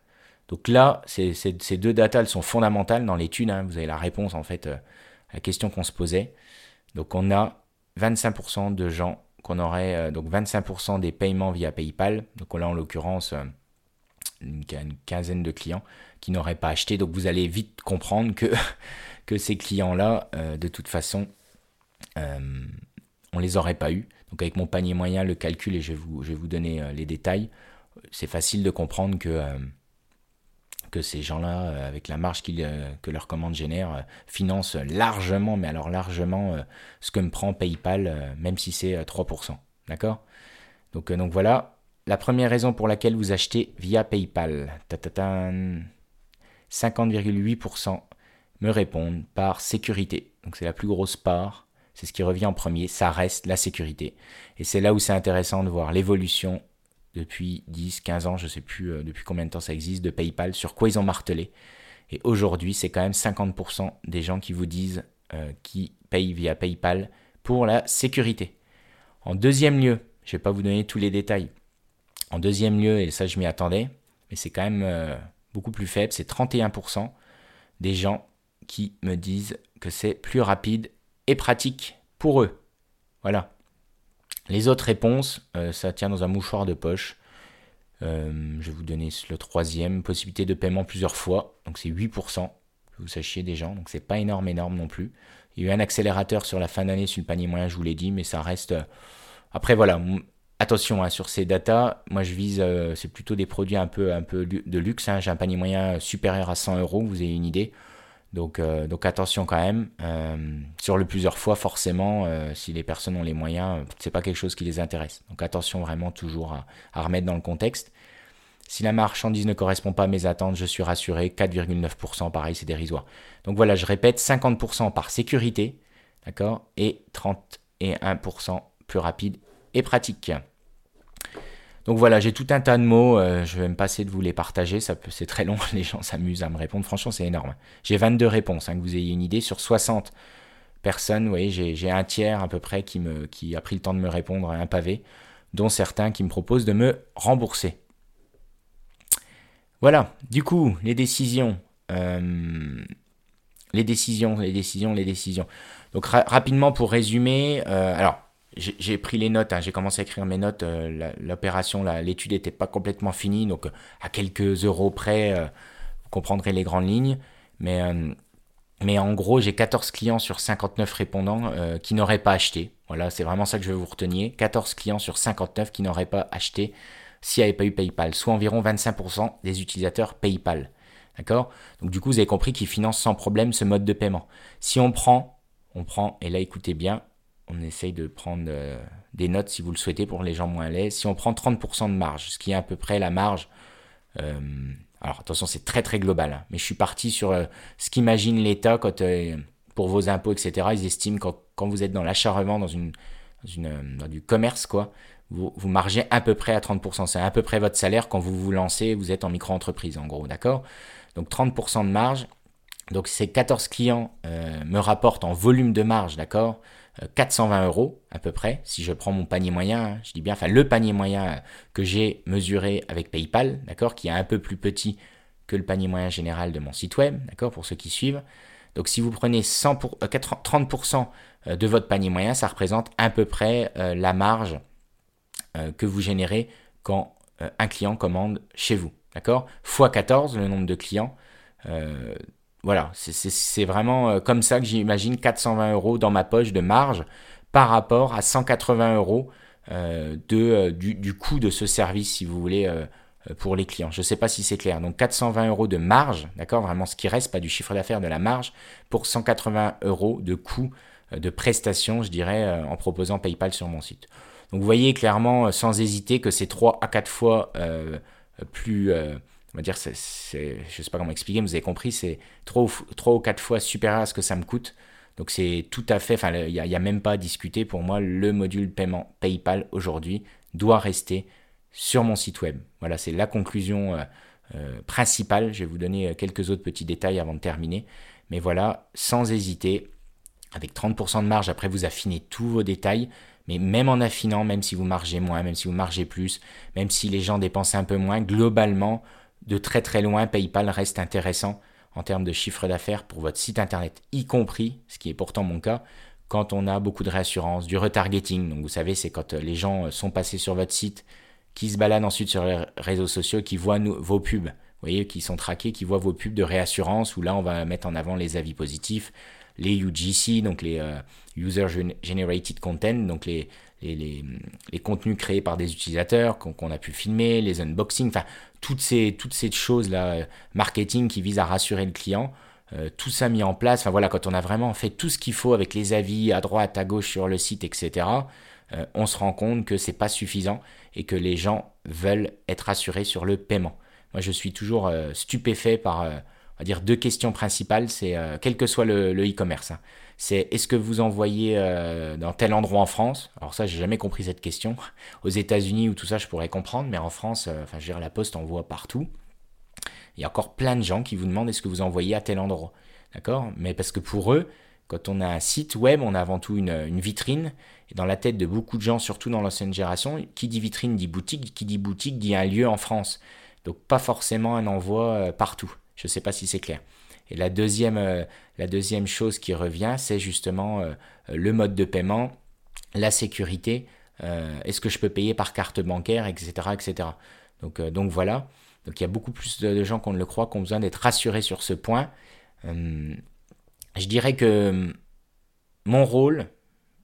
Donc là, ces, deux datas, sont fondamentales dans l'étude. Hein. Vous avez la réponse, en fait, euh, à la question qu'on se posait. Donc on a 25% de gens qu'on aurait, euh, donc 25% des paiements via PayPal. Donc là, en l'occurrence, euh, une, quinzaine de clients qui n'auraient pas acheté. Donc vous allez vite comprendre que, [LAUGHS] ces clients-là, de toute façon, euh, on les aurait pas eu. Donc avec mon panier moyen, le calcul, et je vais vous, je donner euh, les détails, c'est facile de comprendre que, euh, ces gens-là, avec la marge que leur commande génère, financent largement, mais alors largement, ce que me prend PayPal, même si c'est 3%. D'accord? Donc, donc voilà, la première raison pour laquelle vous achetez via PayPal. 50,8% me répondent par sécurité. Donc c'est la plus grosse part c'est ce qui revient en premier, ça reste la sécurité. Et c'est là où c'est intéressant de voir l'évolution depuis 10, 15 ans, je ne sais plus euh, depuis combien de temps ça existe, de PayPal, sur quoi ils ont martelé. Et aujourd'hui, c'est quand même 50% des gens qui vous disent euh, qui payent via PayPal pour la sécurité. En deuxième lieu, je ne vais pas vous donner tous les détails. En deuxième lieu, et ça je m'y attendais, mais c'est quand même euh, beaucoup plus faible, c'est 31% des gens qui me disent que c'est plus rapide et pratique pour eux. Voilà. Les autres réponses, euh, ça tient dans un mouchoir de poche. Euh, je vais vous donner le troisième, possibilité de paiement plusieurs fois, donc c'est 8%, que vous sachiez des gens, donc c'est pas énorme, énorme non plus. Il y a eu un accélérateur sur la fin d'année sur le panier moyen, je vous l'ai dit, mais ça reste... Après voilà, attention hein, sur ces datas, moi je vise, c'est plutôt des produits un peu, de luxe, hein. j'ai un panier moyen supérieur à 100 euros, vous avez une idée. Donc, euh, attention quand même. Euh, sur le plusieurs fois, forcément, euh, si les personnes ont les moyens, c'est pas quelque chose qui les intéresse. Donc attention vraiment toujours à, remettre dans le contexte. Si la marchandise ne correspond pas à mes attentes, je suis rassuré. 4,9%, pareil, c'est dérisoire. Donc voilà, je répète, 50% par sécurité, d'accord, et 31% plus rapide pratique. Donc voilà, j'ai tout un tas de mots, euh, je vais me passer de vous les partager, ça peut, c'est très long, [LAUGHS] les gens s'amusent à me répondre, franchement c'est énorme. J'ai 22 réponses, hein, que vous ayez une idée, sur 60 personnes, vous voyez, j'ai, un tiers à peu près qui, me, qui a pris le temps de me répondre à un pavé, dont certains qui me proposent de me rembourser. Voilà, du coup, les décisions. Euh, les décisions, les décisions, les décisions. Donc rapidement pour résumer, euh, alors j'ai pris les notes, hein, j'ai commencé à écrire mes notes, euh, l'opération, l'étude n'était pas complètement finie, donc euh, à quelques euros près, euh, vous comprendrez les grandes lignes. Mais, en gros, j'ai 14 clients sur 59 répondants qui n'auraient pas acheté. Voilà, c'est vraiment ça que je veux vous retenir. 14 clients sur 59 qui n'auraient pas acheté s'il n'y avait pas eu PayPal, soit environ 25% des utilisateurs PayPal. D'accord? Donc du coup, vous avez compris qu'ils financent sans problème ce mode de paiement. Si on prend, on prend, et là écoutez bien, on essaye de prendre euh, des notes si vous le souhaitez pour les gens moins à l'aise. Si on prend 30% de marge, ce qui est à peu près la marge, euh, alors attention c'est très très global, hein, mais je suis parti sur euh, ce qu'imagine l'État quand pour vos impôts, etc. Ils estiment quand, quand vous êtes dans l'achat-revente, dans, une, dans, du commerce, quoi, vous, vous margez à peu près à 30%. C'est à peu près votre salaire quand vous vous lancez, vous êtes en micro-entreprise, en gros, d'accord? Donc 30% de marge. Donc ces 14 clients me rapportent en volume de marge, d'accord? 420 euros à peu près, si je prends mon panier moyen, hein, je dis bien, enfin le panier moyen que j'ai mesuré avec PayPal, d'accord, qui est un peu plus petit que le panier moyen général de mon site web, d'accord, pour ceux qui suivent. Donc si vous prenez 100 pour, 30% euh, euh, de votre panier moyen, ça représente à peu près euh, la marge que vous générez quand un client commande chez vous, d'accord, fois 14 le nombre de clients voilà, c'est vraiment euh, comme ça que j'imagine 420 euros dans ma poche de marge par rapport à 180 euros euh, euh, du, coût de ce service, si vous voulez, pour les clients. Je ne sais pas si c'est clair. Donc 420 euros de marge, d'accord Vraiment ce qui reste, pas du chiffre d'affaires, de la marge, pour 180 euros de coût de prestation, je dirais, en proposant PayPal sur mon site. Donc vous voyez clairement, sans hésiter, que c'est 3 à 4 fois plus on va dire, c'est, je sais pas comment expliquer, mais vous avez compris, c'est trois, ou quatre fois supérieur à ce que ça me coûte. Donc c'est tout à fait, enfin, il n'y a, même pas à discuter. Pour moi, le module paiement PayPal aujourd'hui doit rester sur mon site web. Voilà, c'est la conclusion euh, euh, principale. Je vais vous donner euh, quelques autres petits détails avant de terminer. Mais voilà, sans hésiter, avec 30% de marge, après vous affinez tous vos détails. Mais même en affinant, même si vous margez moins, même si vous margez plus, même si les gens dépensent un peu moins, globalement, de très très loin, PayPal reste intéressant en termes de chiffre d'affaires pour votre site internet, y compris, ce qui est pourtant mon cas, quand on a beaucoup de réassurance, du retargeting. Donc vous savez, c'est quand euh, les gens euh, sont passés sur votre site, qui se baladent ensuite sur les réseaux sociaux, qui voient vos pubs, vous voyez, qui sont traqués, qui voient vos pubs de réassurance, où là on va mettre en avant les avis positifs, les UGC, donc les euh, User Generated Content, donc les, les, les, contenus créés par des utilisateurs qu'on a pu filmer, les unboxings, enfin toutes ces, toutes ces choses-là, euh, marketing qui visent à rassurer le client, euh, tout ça mis en place, enfin voilà, quand on a vraiment fait tout ce qu'il faut avec les avis à droite, à gauche sur le site, etc., euh, on se rend compte que c'est pas suffisant et que les gens veulent être rassurés sur le paiement. Moi, je suis toujours stupéfait par, on va dire, deux questions principales, c'est quel que soit le e-commerce. Hein c'est est-ce que vous envoyez euh, dans tel endroit en France? Alors ça, j'ai jamais compris cette question. [LAUGHS] Aux États-Unis ou tout ça, je pourrais comprendre, mais en France, euh, enfin, je veux dire, la Poste envoie partout. Il y a encore plein de gens qui vous demandent est-ce que vous envoyez à tel endroit, d'accord? Mais parce que pour eux, quand on a un site web, on a avant tout une, une, vitrine. Et dans la tête de beaucoup de gens, surtout dans l'ancienne génération, qui dit vitrine dit boutique, qui dit boutique dit un lieu en France. Donc pas forcément un envoi euh, partout. Je ne sais pas si c'est clair. Et la deuxième, euh, la deuxième chose qui revient, c'est justement euh, le mode de paiement, la sécurité. Euh, est-ce que je peux payer par carte bancaire, etc. etc. Donc, voilà. Donc il y a beaucoup plus de, gens qu'on ne le croit qui ont besoin d'être rassurés sur ce point. je dirais que mon rôle,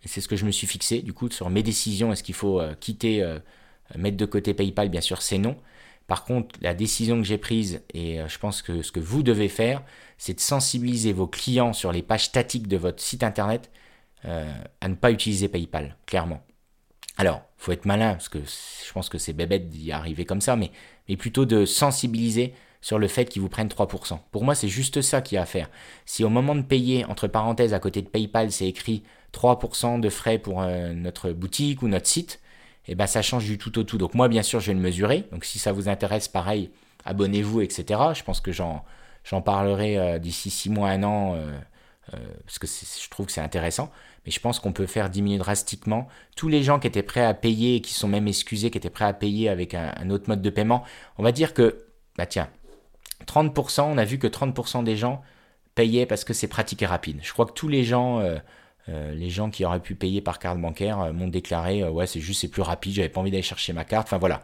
c'est ce que je me suis fixé, du coup, sur mes décisions, est-ce qu'il faut quitter, mettre de côté PayPal, bien sûr, c'est non. Par contre, la décision que j'ai prise, et je pense que ce que vous devez faire, c'est de sensibiliser vos clients sur les pages statiques de votre site internet euh, à ne pas utiliser PayPal, clairement. Alors, faut être malin, parce que je pense que c'est bébête d'y arriver comme ça, mais, mais plutôt de sensibiliser sur le fait qu'ils vous prennent 3%. Pour moi, c'est juste ça qu'il y a à faire. Si au moment de payer, entre parenthèses, à côté de PayPal, c'est écrit 3% de frais pour euh, notre boutique ou notre site, et ben ça change du tout au tout. Donc moi, bien sûr, je vais le mesurer. Donc si ça vous intéresse, pareil, abonnez-vous, etc. Je pense que j'en, parlerai euh, d'ici six mois, un an, euh, euh, parce que je trouve que c'est intéressant. Mais je pense qu'on peut faire diminuer drastiquement tous les gens qui étaient prêts à payer, qui sont même excusés, qui étaient prêts à payer avec un, autre mode de paiement. On va dire que, bah tiens, 30%, on a vu que 30% des gens payaient parce que c'est pratique et rapide. Je crois que tous les gens... les gens qui auraient pu payer par carte bancaire m'ont déclaré ouais c'est juste c'est plus rapide j'avais pas envie d'aller chercher ma carte enfin voilà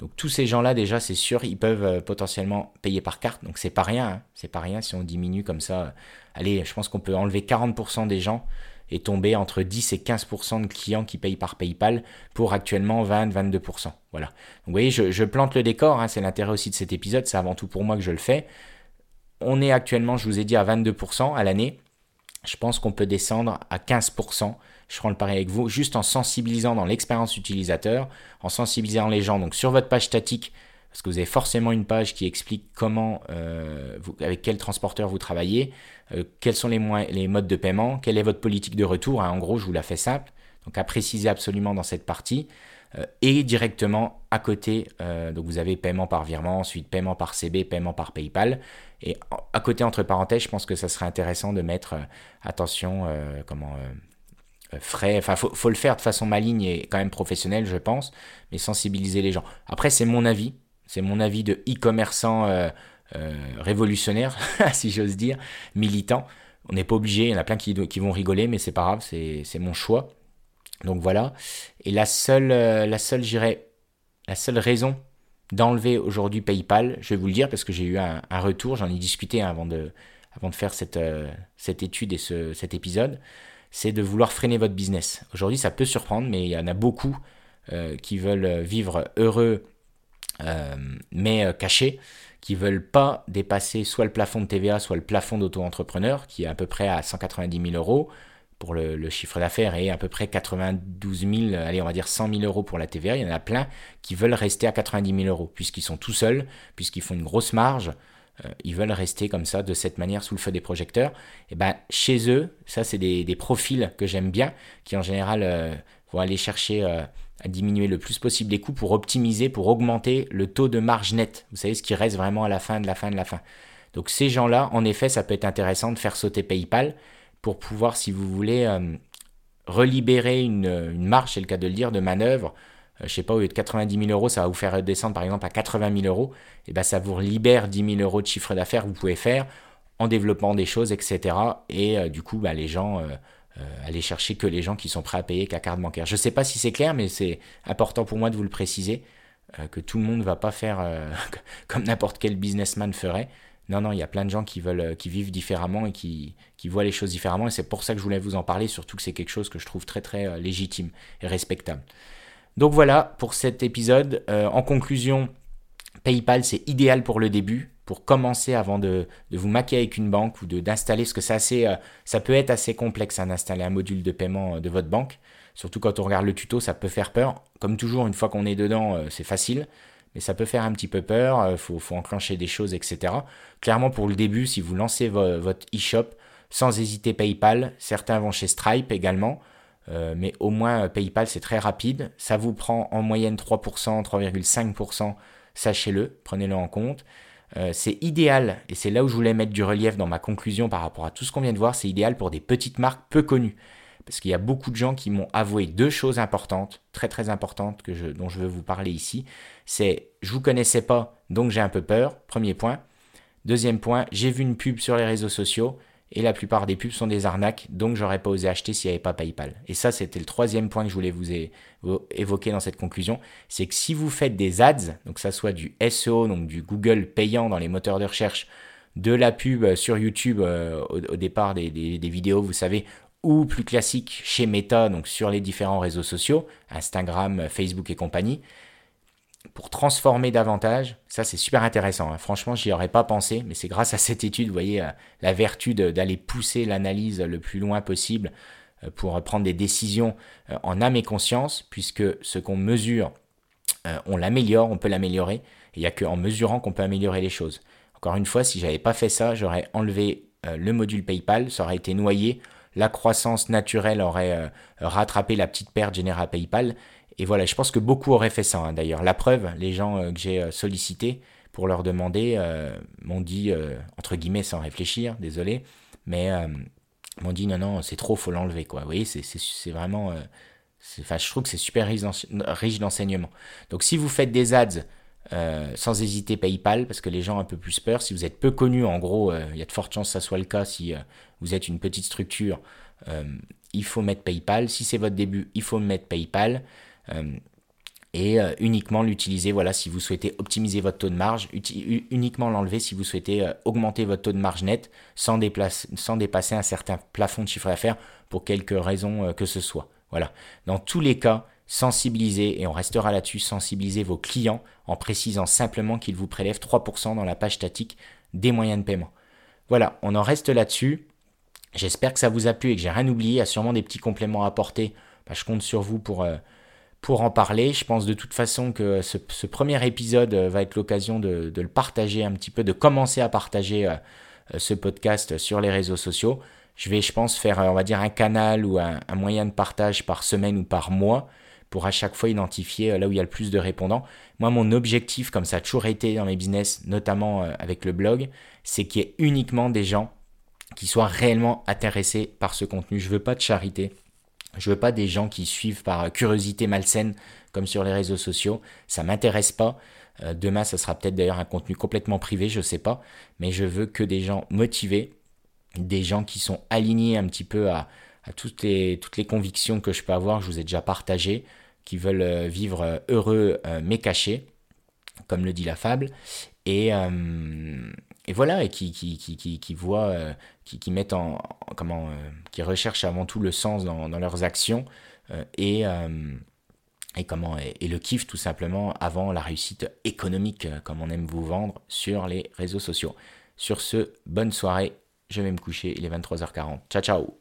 donc tous ces gens-là, déjà, c'est sûr, ils peuvent euh, potentiellement payer par carte. Donc c'est pas rien, hein. c'est pas rien si on diminue comme ça. Euh, allez, je pense qu'on peut enlever 40% des gens et tomber entre 10 et 15% de clients qui payent par PayPal pour actuellement 20-22%. Voilà. Vous voyez, je, plante le décor, hein. c'est l'intérêt aussi de cet épisode, c'est avant tout pour moi que je le fais. On est actuellement, je vous ai dit, à 22% à l'année. Je pense qu'on peut descendre à 15% je prends le pari avec vous, juste en sensibilisant dans l'expérience utilisateur, en sensibilisant les gens sur votre page statique, parce que vous avez forcément une page qui explique comment, euh, avec quel transporteur vous travaillez, euh, quels sont les, modes de paiement, quelle est votre politique de retour. Hein. en gros, je vous la fais simple, donc à préciser absolument dans cette partie. Euh, et directement à côté, vous avez paiement par virement, ensuite paiement par CB, paiement par PayPal. Et à côté, entre parenthèses, je pense que ça serait intéressant de mettre, attention, comment euh, frais. Enfin, faut, le faire de façon maligne et quand même professionnelle, je pense, mais sensibiliser les gens. Après, c'est mon avis. C'est mon avis de e-commerçant euh, euh, révolutionnaire, [LAUGHS] si j'ose dire, militant. On n'est pas obligé, il y en a plein qui, qui vont rigoler, mais c'est pas grave, c'est mon choix. Donc voilà. Et la seule, la seule, j'irais, la seule raison d'enlever aujourd'hui PayPal, je vais vous le dire parce que j'ai eu un, retour, j'en ai discuté avant, de, avant de faire cette, cette étude et ce, cet épisode. C'est de vouloir freiner votre business. Aujourd'hui, ça peut surprendre, mais il y en a beaucoup euh, qui veulent vivre heureux, euh, mais euh, cachés, qui veulent pas dépasser soit le plafond de TVA, soit le plafond d'auto-entrepreneur, qui est à peu près à 190 000 euros pour le, chiffre d'affaires et à peu près 92 000, allez, on va dire 100 000 euros pour la TVA. Il y en a plein qui veulent rester à 90 000 euros, puisqu'ils sont tout seuls, puisqu'ils font une grosse marge, euh, ils veulent rester comme ça, de cette manière, sous le feu des projecteurs. Et ben chez eux, ça c'est des, profils que j'aime bien, qui en général euh, vont aller chercher euh, à diminuer le plus possible les coûts pour optimiser, pour augmenter le taux de marge net. Vous savez ce qui reste vraiment à la fin de la fin de la fin. Donc ces gens-là, en effet, ça peut être intéressant de faire sauter PayPal pour pouvoir, si vous voulez, relibérer une, une marge, c'est le cas de le dire, de manœuvre euh, je sais pas, au lieu de 90 000 euros, ça va vous faire descendre par exemple à 80 000 euros, et ben ça vous libère 10 000 euros de chiffre d'affaires que vous pouvez faire en développant des choses, etc. Et euh, du coup, bah, les gens, euh, aller chercher que les gens qui sont prêts à payer qu'à carte bancaire. Je ne sais pas si c'est clair, mais c'est important pour moi de vous le préciser, que tout le monde ne va pas faire [LAUGHS] comme n'importe quel businessman ferait. Non, non, il y a plein de gens qui veulent, qui vivent différemment et qui, voient les choses différemment. Et c'est pour ça que je voulais vous en parler, surtout que c'est quelque chose que je trouve très très légitime et respectable. Donc voilà pour cet épisode. Euh, en conclusion, PayPal c'est idéal pour le début, pour commencer avant de, vous maquer avec une banque ou d'installer, parce que euh, ça peut être assez complexe hein, d'installer un module de paiement euh, de votre banque. Surtout quand on regarde le tuto, ça peut faire peur. Comme toujours, une fois qu'on est dedans, c'est facile. Mais ça peut faire un petit peu peur, il faut, enclencher des choses, etc. Clairement, pour le début, si vous lancez votre e-shop, sans hésiter PayPal, certains vont chez Stripe également. Euh, mais au moins PayPal c'est très rapide. Ça vous prend en moyenne 3%, 3,5%, sachez-le, prenez-le en compte. Euh, c'est idéal, et c'est là où je voulais mettre du relief dans ma conclusion par rapport à tout ce qu'on vient de voir, c'est idéal pour des petites marques peu connues. Parce qu'il y a beaucoup de gens qui m'ont avoué deux choses importantes, très très importantes, dont je veux vous parler ici. C'est je vous connaissais pas, donc j'ai un peu peur, premier point. Deuxième point, j'ai vu une pub sur les réseaux sociaux, et la plupart des pubs sont des arnaques, donc j'aurais pas osé acheter s'il n'y avait pas PayPal. Et ça, c'était le troisième point que je voulais vous, évoquer dans cette conclusion, c'est que si vous faites des ads, donc ça soit du SEO, donc du Google payant dans les moteurs de recherche, de la pub sur YouTube euh, au, départ des, vidéos, vous savez, ou plus classique chez Meta, donc sur les différents réseaux sociaux, Instagram, Facebook et compagnie, pour transformer davantage. Ça, c'est super intéressant. Hein. Franchement, j'y aurais pas pensé, mais c'est grâce à cette étude, vous voyez, euh, la vertu d'aller pousser l'analyse le plus loin possible euh, pour prendre des décisions euh, en âme et conscience, puisque ce qu'on mesure, on l'améliore, on peut l'améliorer. Il n'y a qu'en mesurant qu'on peut améliorer les choses. Encore une fois, si j'avais pas fait ça, j'aurais enlevé le module PayPal, ça aurait été noyé, la croissance naturelle aurait rattrapé la petite perte générée à PayPal, Et voilà, je pense que beaucoup auraient fait ça hein, d'ailleurs. La preuve, les gens que j'ai sollicités pour leur demander m'ont dit, entre guillemets sans réfléchir, désolé, mais m'ont dit non, non, c'est trop, faut l'enlever. Quoi. Vous voyez, c'est vraiment. Enfin, je trouve que c'est super riche d'enseignements. Donc si vous faites des ads euh, sans hésiter PayPal parce que les gens ont un peu plus peur. Si vous êtes peu connu, en gros, euh, il y a de fortes chances que ça soit le cas si euh, vous êtes une petite structure. il faut mettre PayPal. Si c'est votre début, il faut mettre PayPal. et uniquement l'utiliser voilà, si vous souhaitez optimiser votre taux de marge. uniquement l'enlever si vous souhaitez augmenter votre taux de marge net sans, dépasser un certain plafond de chiffre d'affaires pour quelque raison que ce soit. Voilà. Dans tous les cas, sensibiliser, et on restera là-dessus, sensibiliser vos clients en précisant simplement qu'ils vous prélèvent 3% dans la page statique des moyens de paiement. Voilà, on en reste là-dessus. J'espère que ça vous a plu et que j'ai rien oublié. Il y a sûrement des petits compléments à apporter. Bah, je compte sur vous pour, euh, pour en parler. Je pense de toute façon que ce, premier épisode euh, va être l'occasion de, le partager un petit peu, de commencer à partager euh, ce podcast sur les réseaux sociaux. Je vais, je pense, faire, on un canal ou un moyen de partage par semaine ou par mois pour à chaque fois identifier euh, là où il y a le plus de répondants. Moi, mon objectif, comme ça a toujours été dans mes business, notamment euh, avec le blog, c'est qu'il y ait uniquement des gens qui soient réellement intéressés par ce contenu. Je veux pas de charité. Je veux pas des gens qui suivent par euh, curiosité malsaine comme sur les réseaux sociaux. Ça m'intéresse pas. Demain, ça sera peut-être d'ailleurs un contenu complètement privé, je sais pas. Mais je veux que des gens motivés, des gens qui sont alignés un petit peu à, toutes, les, toutes les convictions que je peux avoir, je vous ai déjà partagé qui veulent euh, vivre euh, heureux euh, mais cachés, comme le dit la fable, et, et voilà, et qui, qui, qui, qui, voient, qui, qui mettent en, comment, qui recherchent avant tout le sens dans, dans leurs actions et, et comment, et, le kiff tout simplement avant la réussite économique, comme on aime vous vendre sur les réseaux sociaux. Sur ce, bonne soirée, je vais me coucher, il est 23h40. Ciao ciao